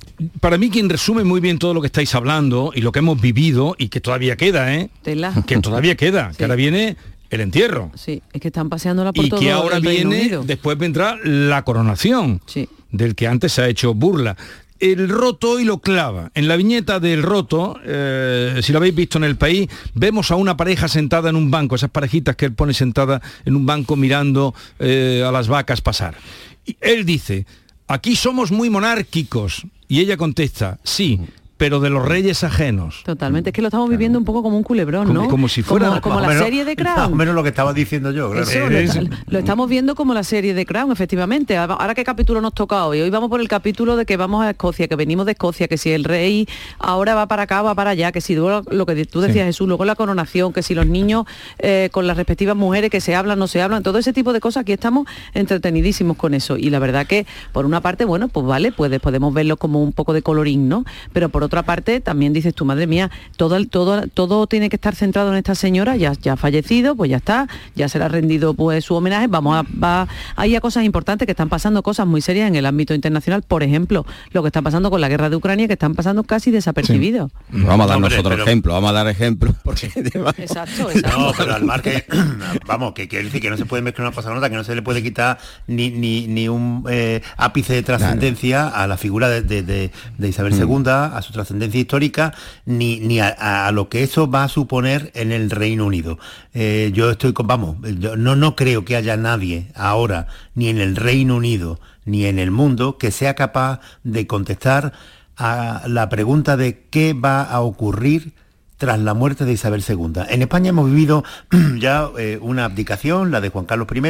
para mí quien resume muy bien todo lo que estáis hablando y lo que hemos vivido y que todavía queda, ¿eh? Tela. Que todavía queda, que ahora viene el entierro. Sí, es que están paseándola por Y todo que ahora el Reino viene, Unido. después vendrá la coronación, del que antes se ha hecho burla. El roto y lo clava. En la viñeta del roto, eh, si lo habéis visto en el país, vemos a una pareja sentada en un banco, esas parejitas que él pone sentada en un banco mirando eh, a las vacas pasar. Y él dice, aquí somos muy monárquicos. Y ella contesta, sí, pero de los reyes ajenos. Totalmente, es que lo estamos viviendo un poco como un culebrón, Como- ¿no? como si fuera- como, la menos- serie de Más o Crown. menos lo que estaba diciendo yo, claro. Eso, lo, estamos viendo como la serie de Crown, efectivamente. Ahora ahora qué capítulo nos toca hoy. Hoy vamos por el capítulo de que vamos a Escocia, que venimos de Escocia, que si el rey ahora va para acá, va para allá, que si luego lo que tú decías Jesús, luego la coronación, que si los niños eh, con las respectivas mujeres que se hablan, no se hablan, todo ese tipo de cosas, aquí estamos entretenidísimos con eso. Y la verdad que, por una parte, bueno, pues vale, pues podemos verlo como un poco de colorín, ¿no? Pero por otra parte, también dices tú, madre mía, todo, el- todo, todo tiene que estar centrado en esta señora, ya, ya ha fallecido, pues ya está, ya se le ha rendido pues su homenaje, vamos a, va, hay a cosas importantes que están pasando, cosas muy serias en el ámbito internacional, por ejemplo, lo que está pasando con la guerra de Ucrania, que están pasando casi desapercibidos. Vamos a dar Hombre, nosotros pero- ejemplo, vamos a dar ejemplo. Porque Exacto, No, pero al margen, vamos, que quiere decir que no se puede mezclar una cosa con otra, que no se le puede quitar ni, ni, ni un eh, ápice de trascendencia a la figura de, de- de- de Isabel Mm. II, a su trascendencia histórica, ni, ni a, lo que eso va a suponer en el Reino Unido. Eh, yo estoy con, vamos, yo no, no creo que haya nadie ahora, ni en el Reino Unido, ni en el mundo, que sea capaz de contestar a la pregunta de qué va a ocurrir tras la muerte de Isabel II. En España hemos vivido ya eh, una abdicación, la de Juan Carlos I,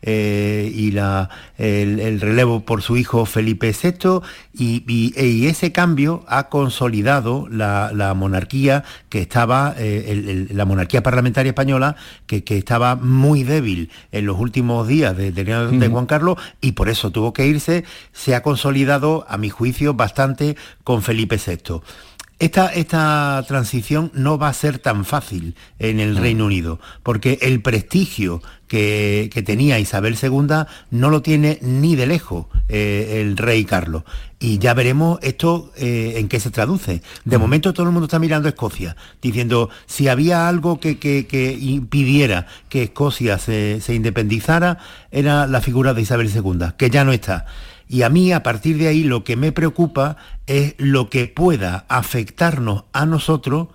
eh, y la, el, el relevo por su hijo Felipe VI, y, y- y ese cambio ha consolidado la, la monarquía que estaba, eh, el- el- la monarquía parlamentaria española, que, que estaba muy débil en los últimos días de, de- de Juan Carlos, y por eso tuvo que irse, se ha consolidado, a mi juicio, bastante con Felipe VI. Esta, esta transición no va a ser tan fácil en el Reino Unido, porque el prestigio que, que tenía Isabel II no lo tiene ni de lejos eh, el rey Carlos. Y ya veremos esto eh, en qué se traduce. De momento todo el mundo está mirando a Escocia, diciendo si había algo que, que- que impidiera que Escocia se, se independizara, era la figura de Isabel II, que ya no está. Y a mí, a partir de ahí, lo que me preocupa es lo que pueda afectarnos a nosotros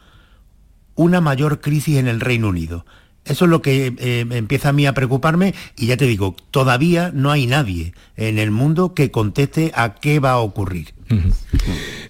una mayor crisis en el Reino Unido. Eso es lo que eh, empieza a mí a preocuparme y ya te digo, todavía no hay nadie en el mundo que conteste a qué va a ocurrir.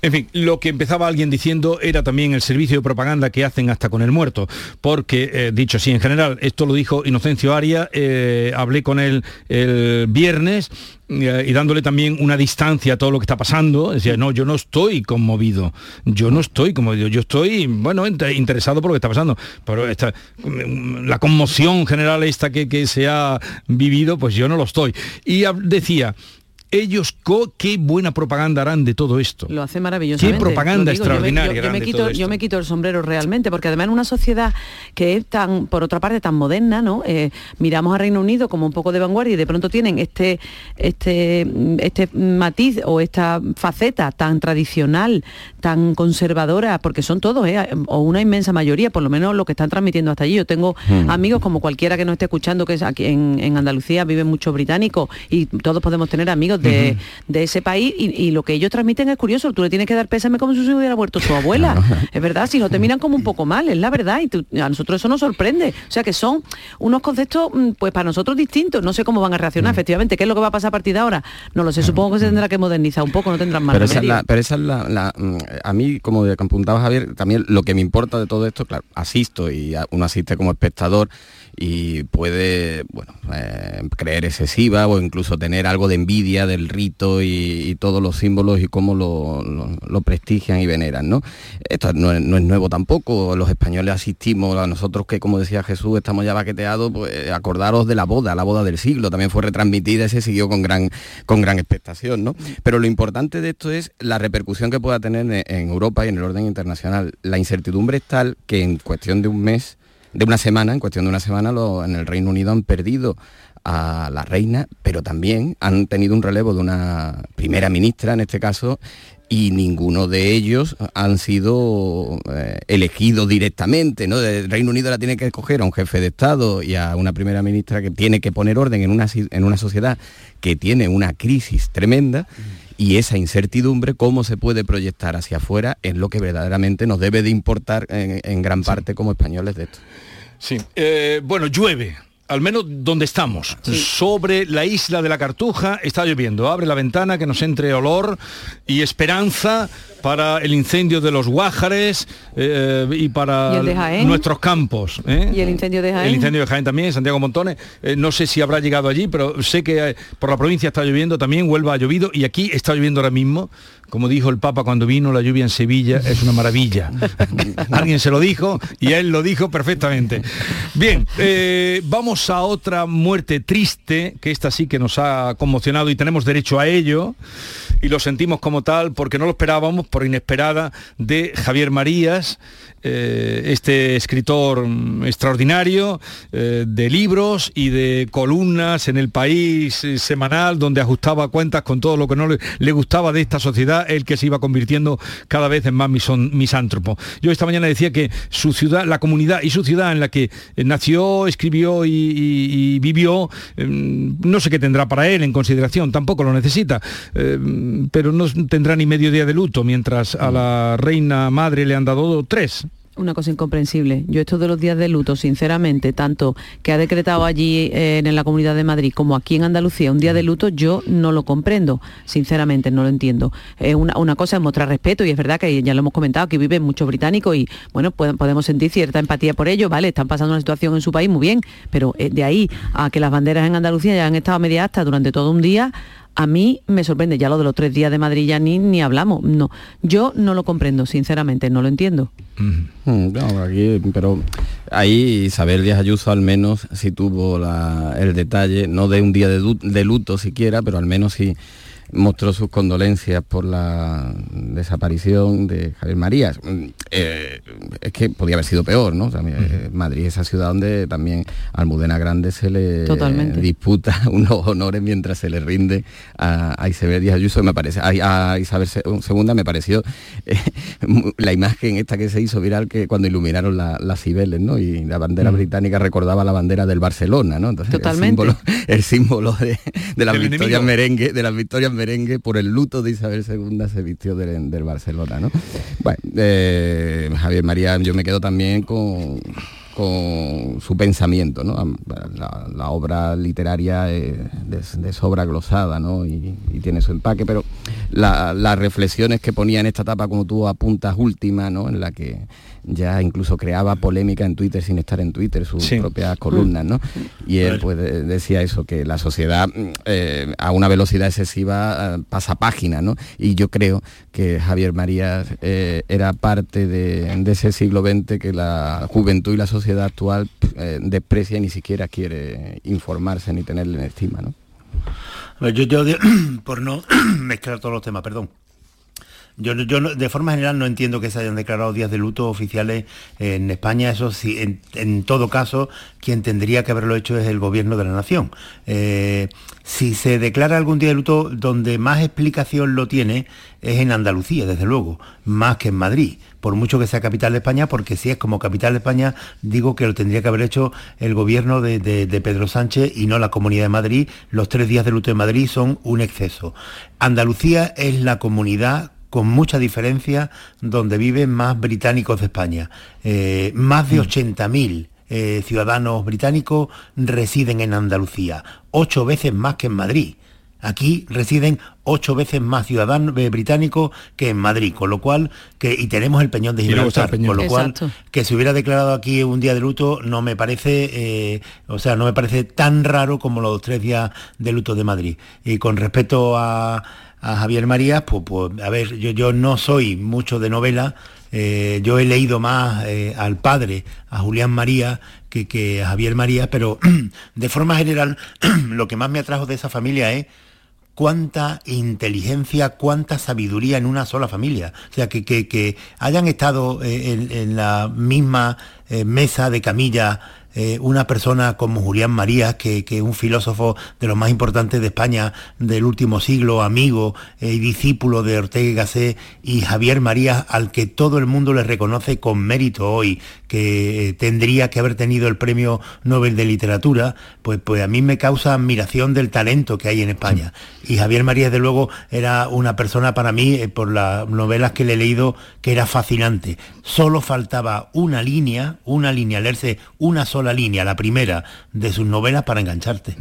En fin, lo que empezaba alguien diciendo era también el servicio de propaganda que hacen hasta con el muerto, porque, eh, dicho así, en general, esto lo dijo Inocencio Aria, eh, hablé con él el viernes eh, y dándole también una distancia a todo lo que está pasando, decía, no, yo no estoy conmovido, yo no estoy conmovido, yo estoy, bueno, int- interesado por lo que está pasando, pero esta, mm, la conmoción general esta que, se ha vivido, pues yo no lo estoy. Y decía, ellos co- qué buena propaganda harán de todo esto. Lo hace maravillosamente. Qué propaganda yo me- extraordinaria Yo, quito, me quito el sombrero realmente, porque además en una sociedad que es tan, por otra parte, tan moderna, ¿no? Eh, miramos a Reino Unido como un poco de vanguardia y de pronto tienen este, este, este matiz o esta faceta tan tradicional, tan conservadora, porque son todos, ¿eh? o una inmensa mayoría, por lo menos lo que están transmitiendo hasta allí. Yo tengo Hmm. amigos como cualquiera que nos esté escuchando, que es aquí en, en Andalucía viven muchos británicos y todos podemos tener amigos de, de ese país y, y lo que ellos transmiten es curioso. Tú le tienes que dar pésame como si se hubiera muerto su abuela. es verdad, si no te miran como un poco mal, es la verdad. Y tú- a nosotros eso nos sorprende. O sea que son unos conceptos, mm, pues para nosotros distintos. No sé cómo van a reaccionar, efectivamente. ¿Qué es lo que va a pasar a partir de ahora? No lo sé, supongo que se tendrá que modernizar un poco, no tendrán más Pero esa, es la, pero esa es la, la, mm, a mí, como apuntaba Javier, también lo que me importa de todo esto, claro, asisto y uno asiste como espectador y puede bueno, eh, creer excesiva o incluso tener algo de envidia del rito y, todos los símbolos y cómo lo, prestigian y veneran. ¿no? Esto no es, nuevo tampoco, los españoles asistimos, a nosotros que como decía Jesús estamos ya baqueteados, pues acordaros de la boda, la boda del siglo, también fue retransmitida y se siguió con gran, con gran expectación. ¿no? Pero lo importante de esto es la repercusión que pueda tener en, en Europa y en el orden internacional. La incertidumbre es tal que en cuestión de un mes de una semana, en cuestión de una semana, en el Reino Unido han perdido a la reina, pero también han tenido un relevo de una primera ministra, en este caso, y ninguno de ellos han sido eh, elegidos directamente. ¿no? El Reino Unido la tiene que escoger a un jefe de Estado y a una primera ministra que tiene que poner orden en una, en una sociedad que tiene una crisis tremenda. Y esa incertidumbre, cómo se puede proyectar hacia afuera, es lo que verdaderamente nos debe de importar en, gran parte como españoles de esto. Sí, eh, bueno, llueve al menos donde estamos, sobre la isla de la Cartuja, está lloviendo. Abre la ventana que nos entre olor y esperanza para el incendio de los Guájares eh, y para nuestros campos. ¿eh? ¿Y el incendio de Jaén? El incendio de Jaén también, Santiago Montones. no sé si habrá llegado allí, pero sé que por la provincia está lloviendo también, Huelva ha llovido y aquí está lloviendo ahora mismo. Como dijo el Papa cuando vino, la lluvia en Sevilla es una maravilla. Alguien se lo dijo y él lo dijo perfectamente. Bien, vamos a otra muerte triste, que esta sí que nos ha conmocionado y tenemos derecho a ello, y lo sentimos como tal porque no lo esperábamos, por inesperada, de Javier Marías, eh, este escritor extraordinario eh, de libros y de columnas en el país eh, semanal donde ajustaba cuentas con todo lo que no le, gustaba de esta sociedad, el que se iba convirtiendo cada vez en más misántropo. Yo esta mañana decía que su ciudad, la comunidad y su ciudad en la que nació, escribió y, vivió, no sé qué tendrá para él en consideración, tampoco lo necesita, pero no tendrá ni medio día de luto, mientras a la reina madre le han dado tres una cosa incomprensible. Yo esto de los días de luto, sinceramente, tanto que ha decretado allí eh, en la Comunidad de Madrid como aquí en Andalucía un día de luto, yo no lo comprendo, sinceramente, no lo entiendo. una, una, cosa es mostrar respeto y es verdad que ya lo hemos comentado, que viven muchos británicos y, bueno, podemos sentir cierta empatía por ello, ¿vale? Están pasando una situación en su país muy bien, pero eh, de ahí a que las banderas en Andalucía ya han estado media hasta durante todo un día, a mí me sorprende, ya lo de los tres días de Madrid ya ni, ni hablamos. No, yo no lo comprendo, sinceramente, no lo entiendo. Mm, pero ahí Isabel Díaz Ayuso al menos sí tuvo el detalle, no de un día de, de luto siquiera, pero al menos sí mostró sus condolencias por la desaparición de Javier Marías. Mm, eh, es que podía haber sido peor, ¿no? Eh, Madrid es esa ciudad donde también a Almudena Grande se le disputa unos honores mientras se le rinde a, Isabel Díaz Ayuso, me parece, a, Isabel II me pareció eh, la imagen esta que se hizo viral que cuando iluminaron las cibeles, ¿no? Y la bandera británica recordaba la bandera del Barcelona, ¿no? Entonces, el símbolo, de, las victorias merengue, de las victorias merengue por el luto de Isabel II se vistió del, Barcelona, ¿no? Bueno, eh, Javier María, yo me quedo también con con su pensamiento, ¿no? La, obra literaria es de, sobra glosada, ¿no? Y, tiene su empaque, pero las reflexiones que ponía en esta etapa, como tú apuntas última, ¿no? En la que ya incluso creaba polémica en Twitter sin estar en Twitter, sus propias columnas, ¿no? Y él pues decía eso, que la sociedad eh, a una velocidad excesiva eh, pasa página, ¿no? Y yo creo que Javier María eh, era parte de, ese siglo XX que la juventud y la sociedad actual desprecia y ni siquiera quiere informarse ni tenerle en estima, ¿no? Yo, yo, por no mezclar todos los temas, perdón. Yo, de forma general no entiendo que se hayan declarado días de luto oficiales en España. Eso sí, en, todo caso, quien tendría que haberlo hecho es el gobierno de la nación. Eh, si se declara algún día de luto, donde más explicación lo tiene es en Andalucía, desde luego, más que en Madrid, por mucho que sea capital de España, porque si es como capital de España, digo que lo tendría que haber hecho el gobierno de, de Pedro Sánchez y no la Comunidad de Madrid. Los tres días de luto en Madrid son un exceso. Andalucía es la comunidad con mucha diferencia donde viven más británicos de España. Eh, más de 80.000 mm. eh, ciudadanos británicos residen en Andalucía, ocho veces más que en Madrid. Aquí residen ocho veces más ciudadanos eh, británicos que en Madrid, con lo cual, que, y tenemos el Peñón de Gibraltar, Peñón. con lo cual, que se hubiera declarado aquí un día de luto no me parece, eh, o sea, no me parece tan raro como los tres días de luto de Madrid. Y con respecto a, a Javier Marías, pues, pues, a ver, yo, yo no soy mucho de novela, eh, yo he leído más eh, al padre, a Julián María, que, que a Javier Marías, pero de forma general lo que más me atrajo de esa familia es cuánta inteligencia, cuánta sabiduría en una sola familia. O sea, que, que- hayan estado eh, en, en la misma mesa de camilla eh, una persona como Julián Marías, que que un filósofo de los más importantes de España del último siglo, amigo eh, y discípulo de Ortega y Gasset, y Javier Marías, al que todo el mundo le reconoce con mérito hoy, que eh, tendría que haber tenido el premio Nobel de Literatura, pues, pues a mí me causa admiración del talento que hay en España. Y Javier Marías, de luego, era una persona para mí, eh, por las novelas que le he leído, que era fascinante. Solo faltaba una línea, una línea, leerse una sola línea, la primera de sus novelas para engancharte.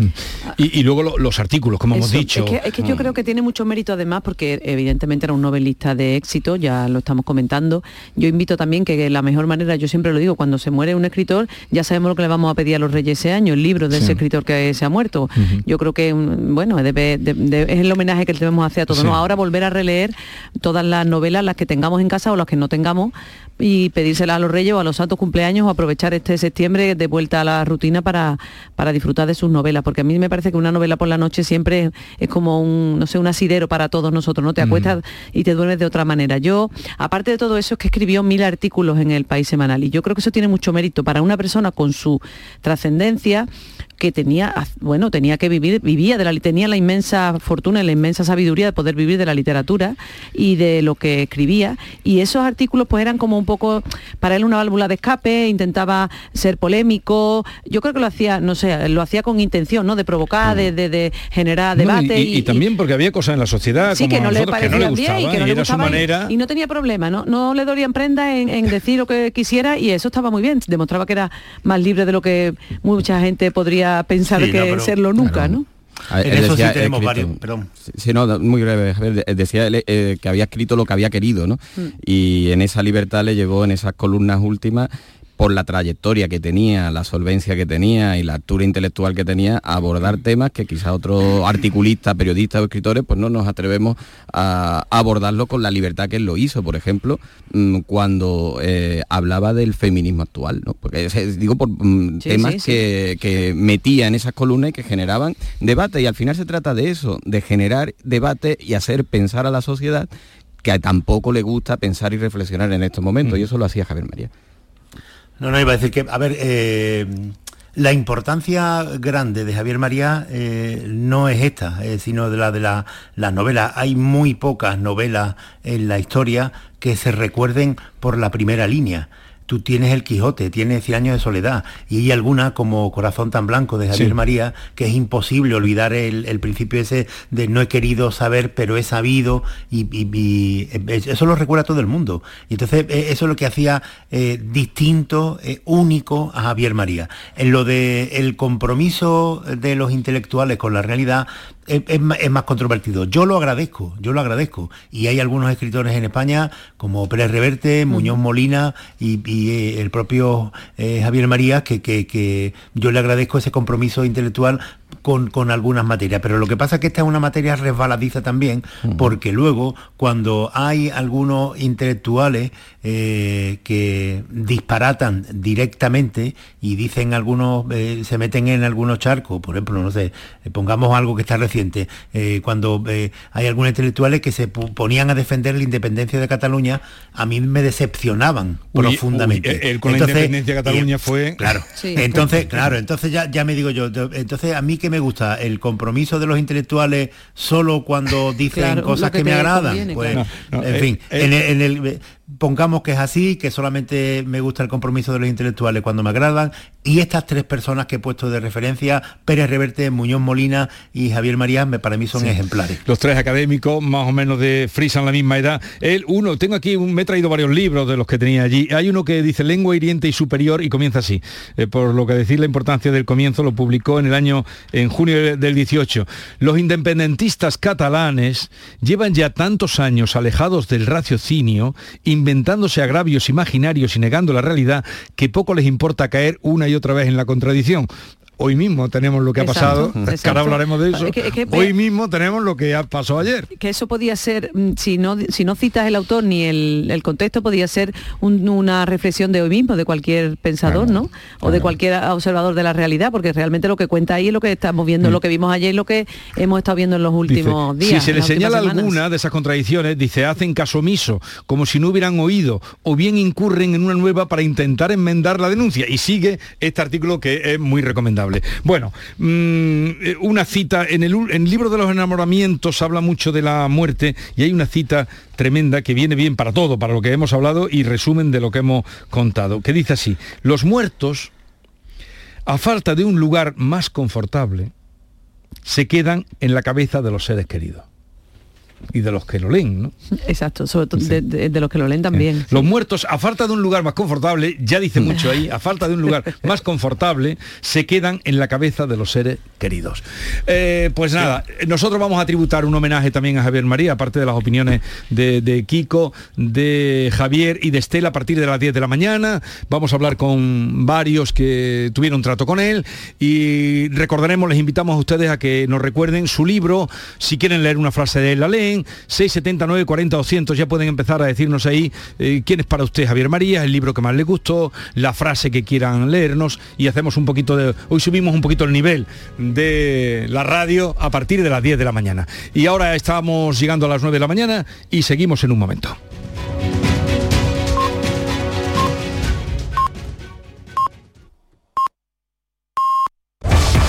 Y, y luego lo- los artículos, como hemos dicho. Es que, es que yo creo que tiene mucho mérito además porque evidentemente era un novelista de éxito, ya lo estamos comentando. Yo invito también que la mejor manera, yo siempre lo digo, cuando se muere un escritor, ya sabemos lo que le vamos a pedir a los reyes ese año, el libro de ese escritor que se ha muerto. Yo creo que, mm, bueno, debe- de- de- es el homenaje que debemos hacer a todos. Sí. ¿no? Ahora volver a releer todas las novelas, las que tengamos en casa o las que no tengamos, y pedírselas a los reyes o a los santos cumpleaños o aprovechar este septiembre de vuelta a la rutina para, para disfrutar de sus novelas, porque a mí me parece que una novela por la noche siempre es como un, no sé, un asidero para todos nosotros, ¿no? Te acuestas y te duermes de otra manera. Yo, aparte de todo eso, es que escribió mil artículos en el País Semanal y yo creo que eso tiene mucho mérito para una persona con su trascendencia que tenía, bueno, tenía que vivir, vivía de la, tenía la inmensa fortuna y la inmensa sabiduría de poder vivir de la literatura y de lo que escribía. Y esos artículos pues eran como un poco, para él una válvula de escape, intentaba ser polémico. Yo creo que lo hacía, no sé, lo hacía con intención, ¿no? De provocar, de, de- de generar No, y- debate. y, y también porque había cosas en la sociedad Sí, como que no, a le nosotros que no le bien y que no le era su manera. y, no tenía problema, ¿no? No le dolían prenda en, en decir lo que quisiera y eso estaba muy bien. Demostraba que era más libre de lo que mucha gente podría pensar Sí, que no, serlo nunca, ¿no? A- En eso sí decía, he tenemos escrito- varios, perdón. Sí, no, muy breve, Javier. Decía él, eh, que había escrito lo que había querido, ¿no? Mm. Y en esa libertad le llevó en esas columnas últimas por la trayectoria que tenía, la solvencia que tenía y la altura intelectual que tenía, a abordar temas que quizá otros articulistas, periodistas o escritores, pues no nos atrevemos a, abordarlo con la libertad que él lo hizo. Por ejemplo, mm, cuando eh, hablaba del feminismo actual, ¿no? Porque digo por mm, Sí, temas sí, sí. que, que metía en esas columnas y que generaban debate. Y al final se trata de eso, de generar debate y hacer pensar a la sociedad que tampoco le gusta pensar y reflexionar en estos momentos. Y eso lo hacía Javier María. No, no, iba a decir que, a ver, eh, la importancia grande de Javier María eh, no es esta, sino de la de la, las novelas. Hay muy pocas novelas en la historia que se recuerden por la primera línea. Tú tienes El Quijote, tienes Cien años de soledad, y hay alguna como Corazón tan blanco de Javier Sí. María, que es imposible olvidar el, el principio ese de no he querido saber, pero he sabido, y, y- y, eso lo recuerda todo el mundo. Y entonces eh, eso es lo que hacía eh, distinto, eh, único a Javier María. En lo de el compromiso de los intelectuales con la realidad es, es más controvertido. Yo lo agradezco, yo lo agradezco. Y hay algunos escritores en España, como Pérez Reverte, Muñoz Molina y, y, eh, el propio eh, Javier María, que, que- que yo le agradezco ese compromiso intelectual con, con algunas materias. Pero lo que pasa es que esta es una materia resbaladiza también, porque luego, cuando hay algunos intelectuales eh, que disparatan directamente y dicen algunos, eh, se meten en algunos charcos, por ejemplo, no sé, eh, pongamos algo que está reciente, eh, cuando eh, hay algunos intelectuales que se ponían a defender la independencia de Cataluña, a mí me decepcionaban Uy, profundamente. uy, él con la independencia de Cataluña fue- Claro, Sí. entonces, claro, entonces ya, ya me digo yo- entonces a mí que me gusta el compromiso de los intelectuales solo cuando dicen Claro, cosas que que, me agradan. conviene, pues, claro. No, no, en eh, fin, eh, en el- en el- pongamos que es así, que solamente me gusta el compromiso de los intelectuales cuando me agradan, y estas tres personas que he puesto de referencia, Pérez Reverte, Muñoz Molina y Javier María, me, para mí son ejemplares. Los tres académicos, más o menos de frisan la misma edad. Él, uno, tengo aquí, un, me he traído varios libros de los que tenía allí. Hay uno que dice lengua hiriente y superior y comienza así. Eh, por lo que decir la importancia del comienzo, lo publicó en el año, en junio del 18. Los independentistas catalanes llevan ya tantos años alejados del raciocinio, inventándose agravios imaginarios y negando la realidad, que poco les importa caer una y otra vez en la contradicción hoy mismo tenemos lo que ha pasado, que ahora hablaremos de eso. hoy mismo tenemos lo que pasado ayer. Que eso podía ser, mm, si no, si no citas el autor ni el, contexto, podía ser una reflexión de hoy mismo, de cualquier pensador, ¿no? O de cualquier observador de la realidad, porque realmente lo que cuenta ahí es lo que estamos viendo, mm. lo que vimos ayer y lo que hemos estado viendo en los últimos días. Si se le señala alguna de esas contradicciones, dice, hacen caso omiso, como si no hubieran oído, o bien incurren en una nueva para intentar enmendar la denuncia. Y sigue este artículo que es muy recomendable. Bueno, mm, eh, una cita, en el, en el libro de los enamoramientos habla mucho de la muerte y hay una cita tremenda que viene bien para todo, para lo que hemos hablado y resumen de lo que hemos contado, que dice así, los muertos, a falta de un lugar más confortable, se quedan en la cabeza de los seres queridos y de los que lo leen, ¿no? Exacto, sobre todo de, los que lo leen también. Los muertos, a falta de un lugar más confortable, ya dice mucho ahí, a falta de un lugar más confortable, se quedan en la cabeza de los seres queridos. Eh, pues nada, nosotros vamos a tributar un homenaje también a Javier María, aparte de las opiniones de, Kiko, de Javier y de Estela a partir de las 10 de la mañana. Vamos a hablar con varios que tuvieron trato con él y recordaremos, les invitamos a ustedes a que nos recuerden su libro, si quieren leer una frase de él, la leen 679 40 200 ya pueden empezar a decirnos ahí eh, quién es para usted Javier María, el libro que más le gustó, la frase que quieran leernos y hacemos un poquito de... Hoy subimos un poquito el nivel de la radio a partir de las 10 de la mañana. Y ahora estamos llegando a las 9 de la mañana y seguimos en un momento.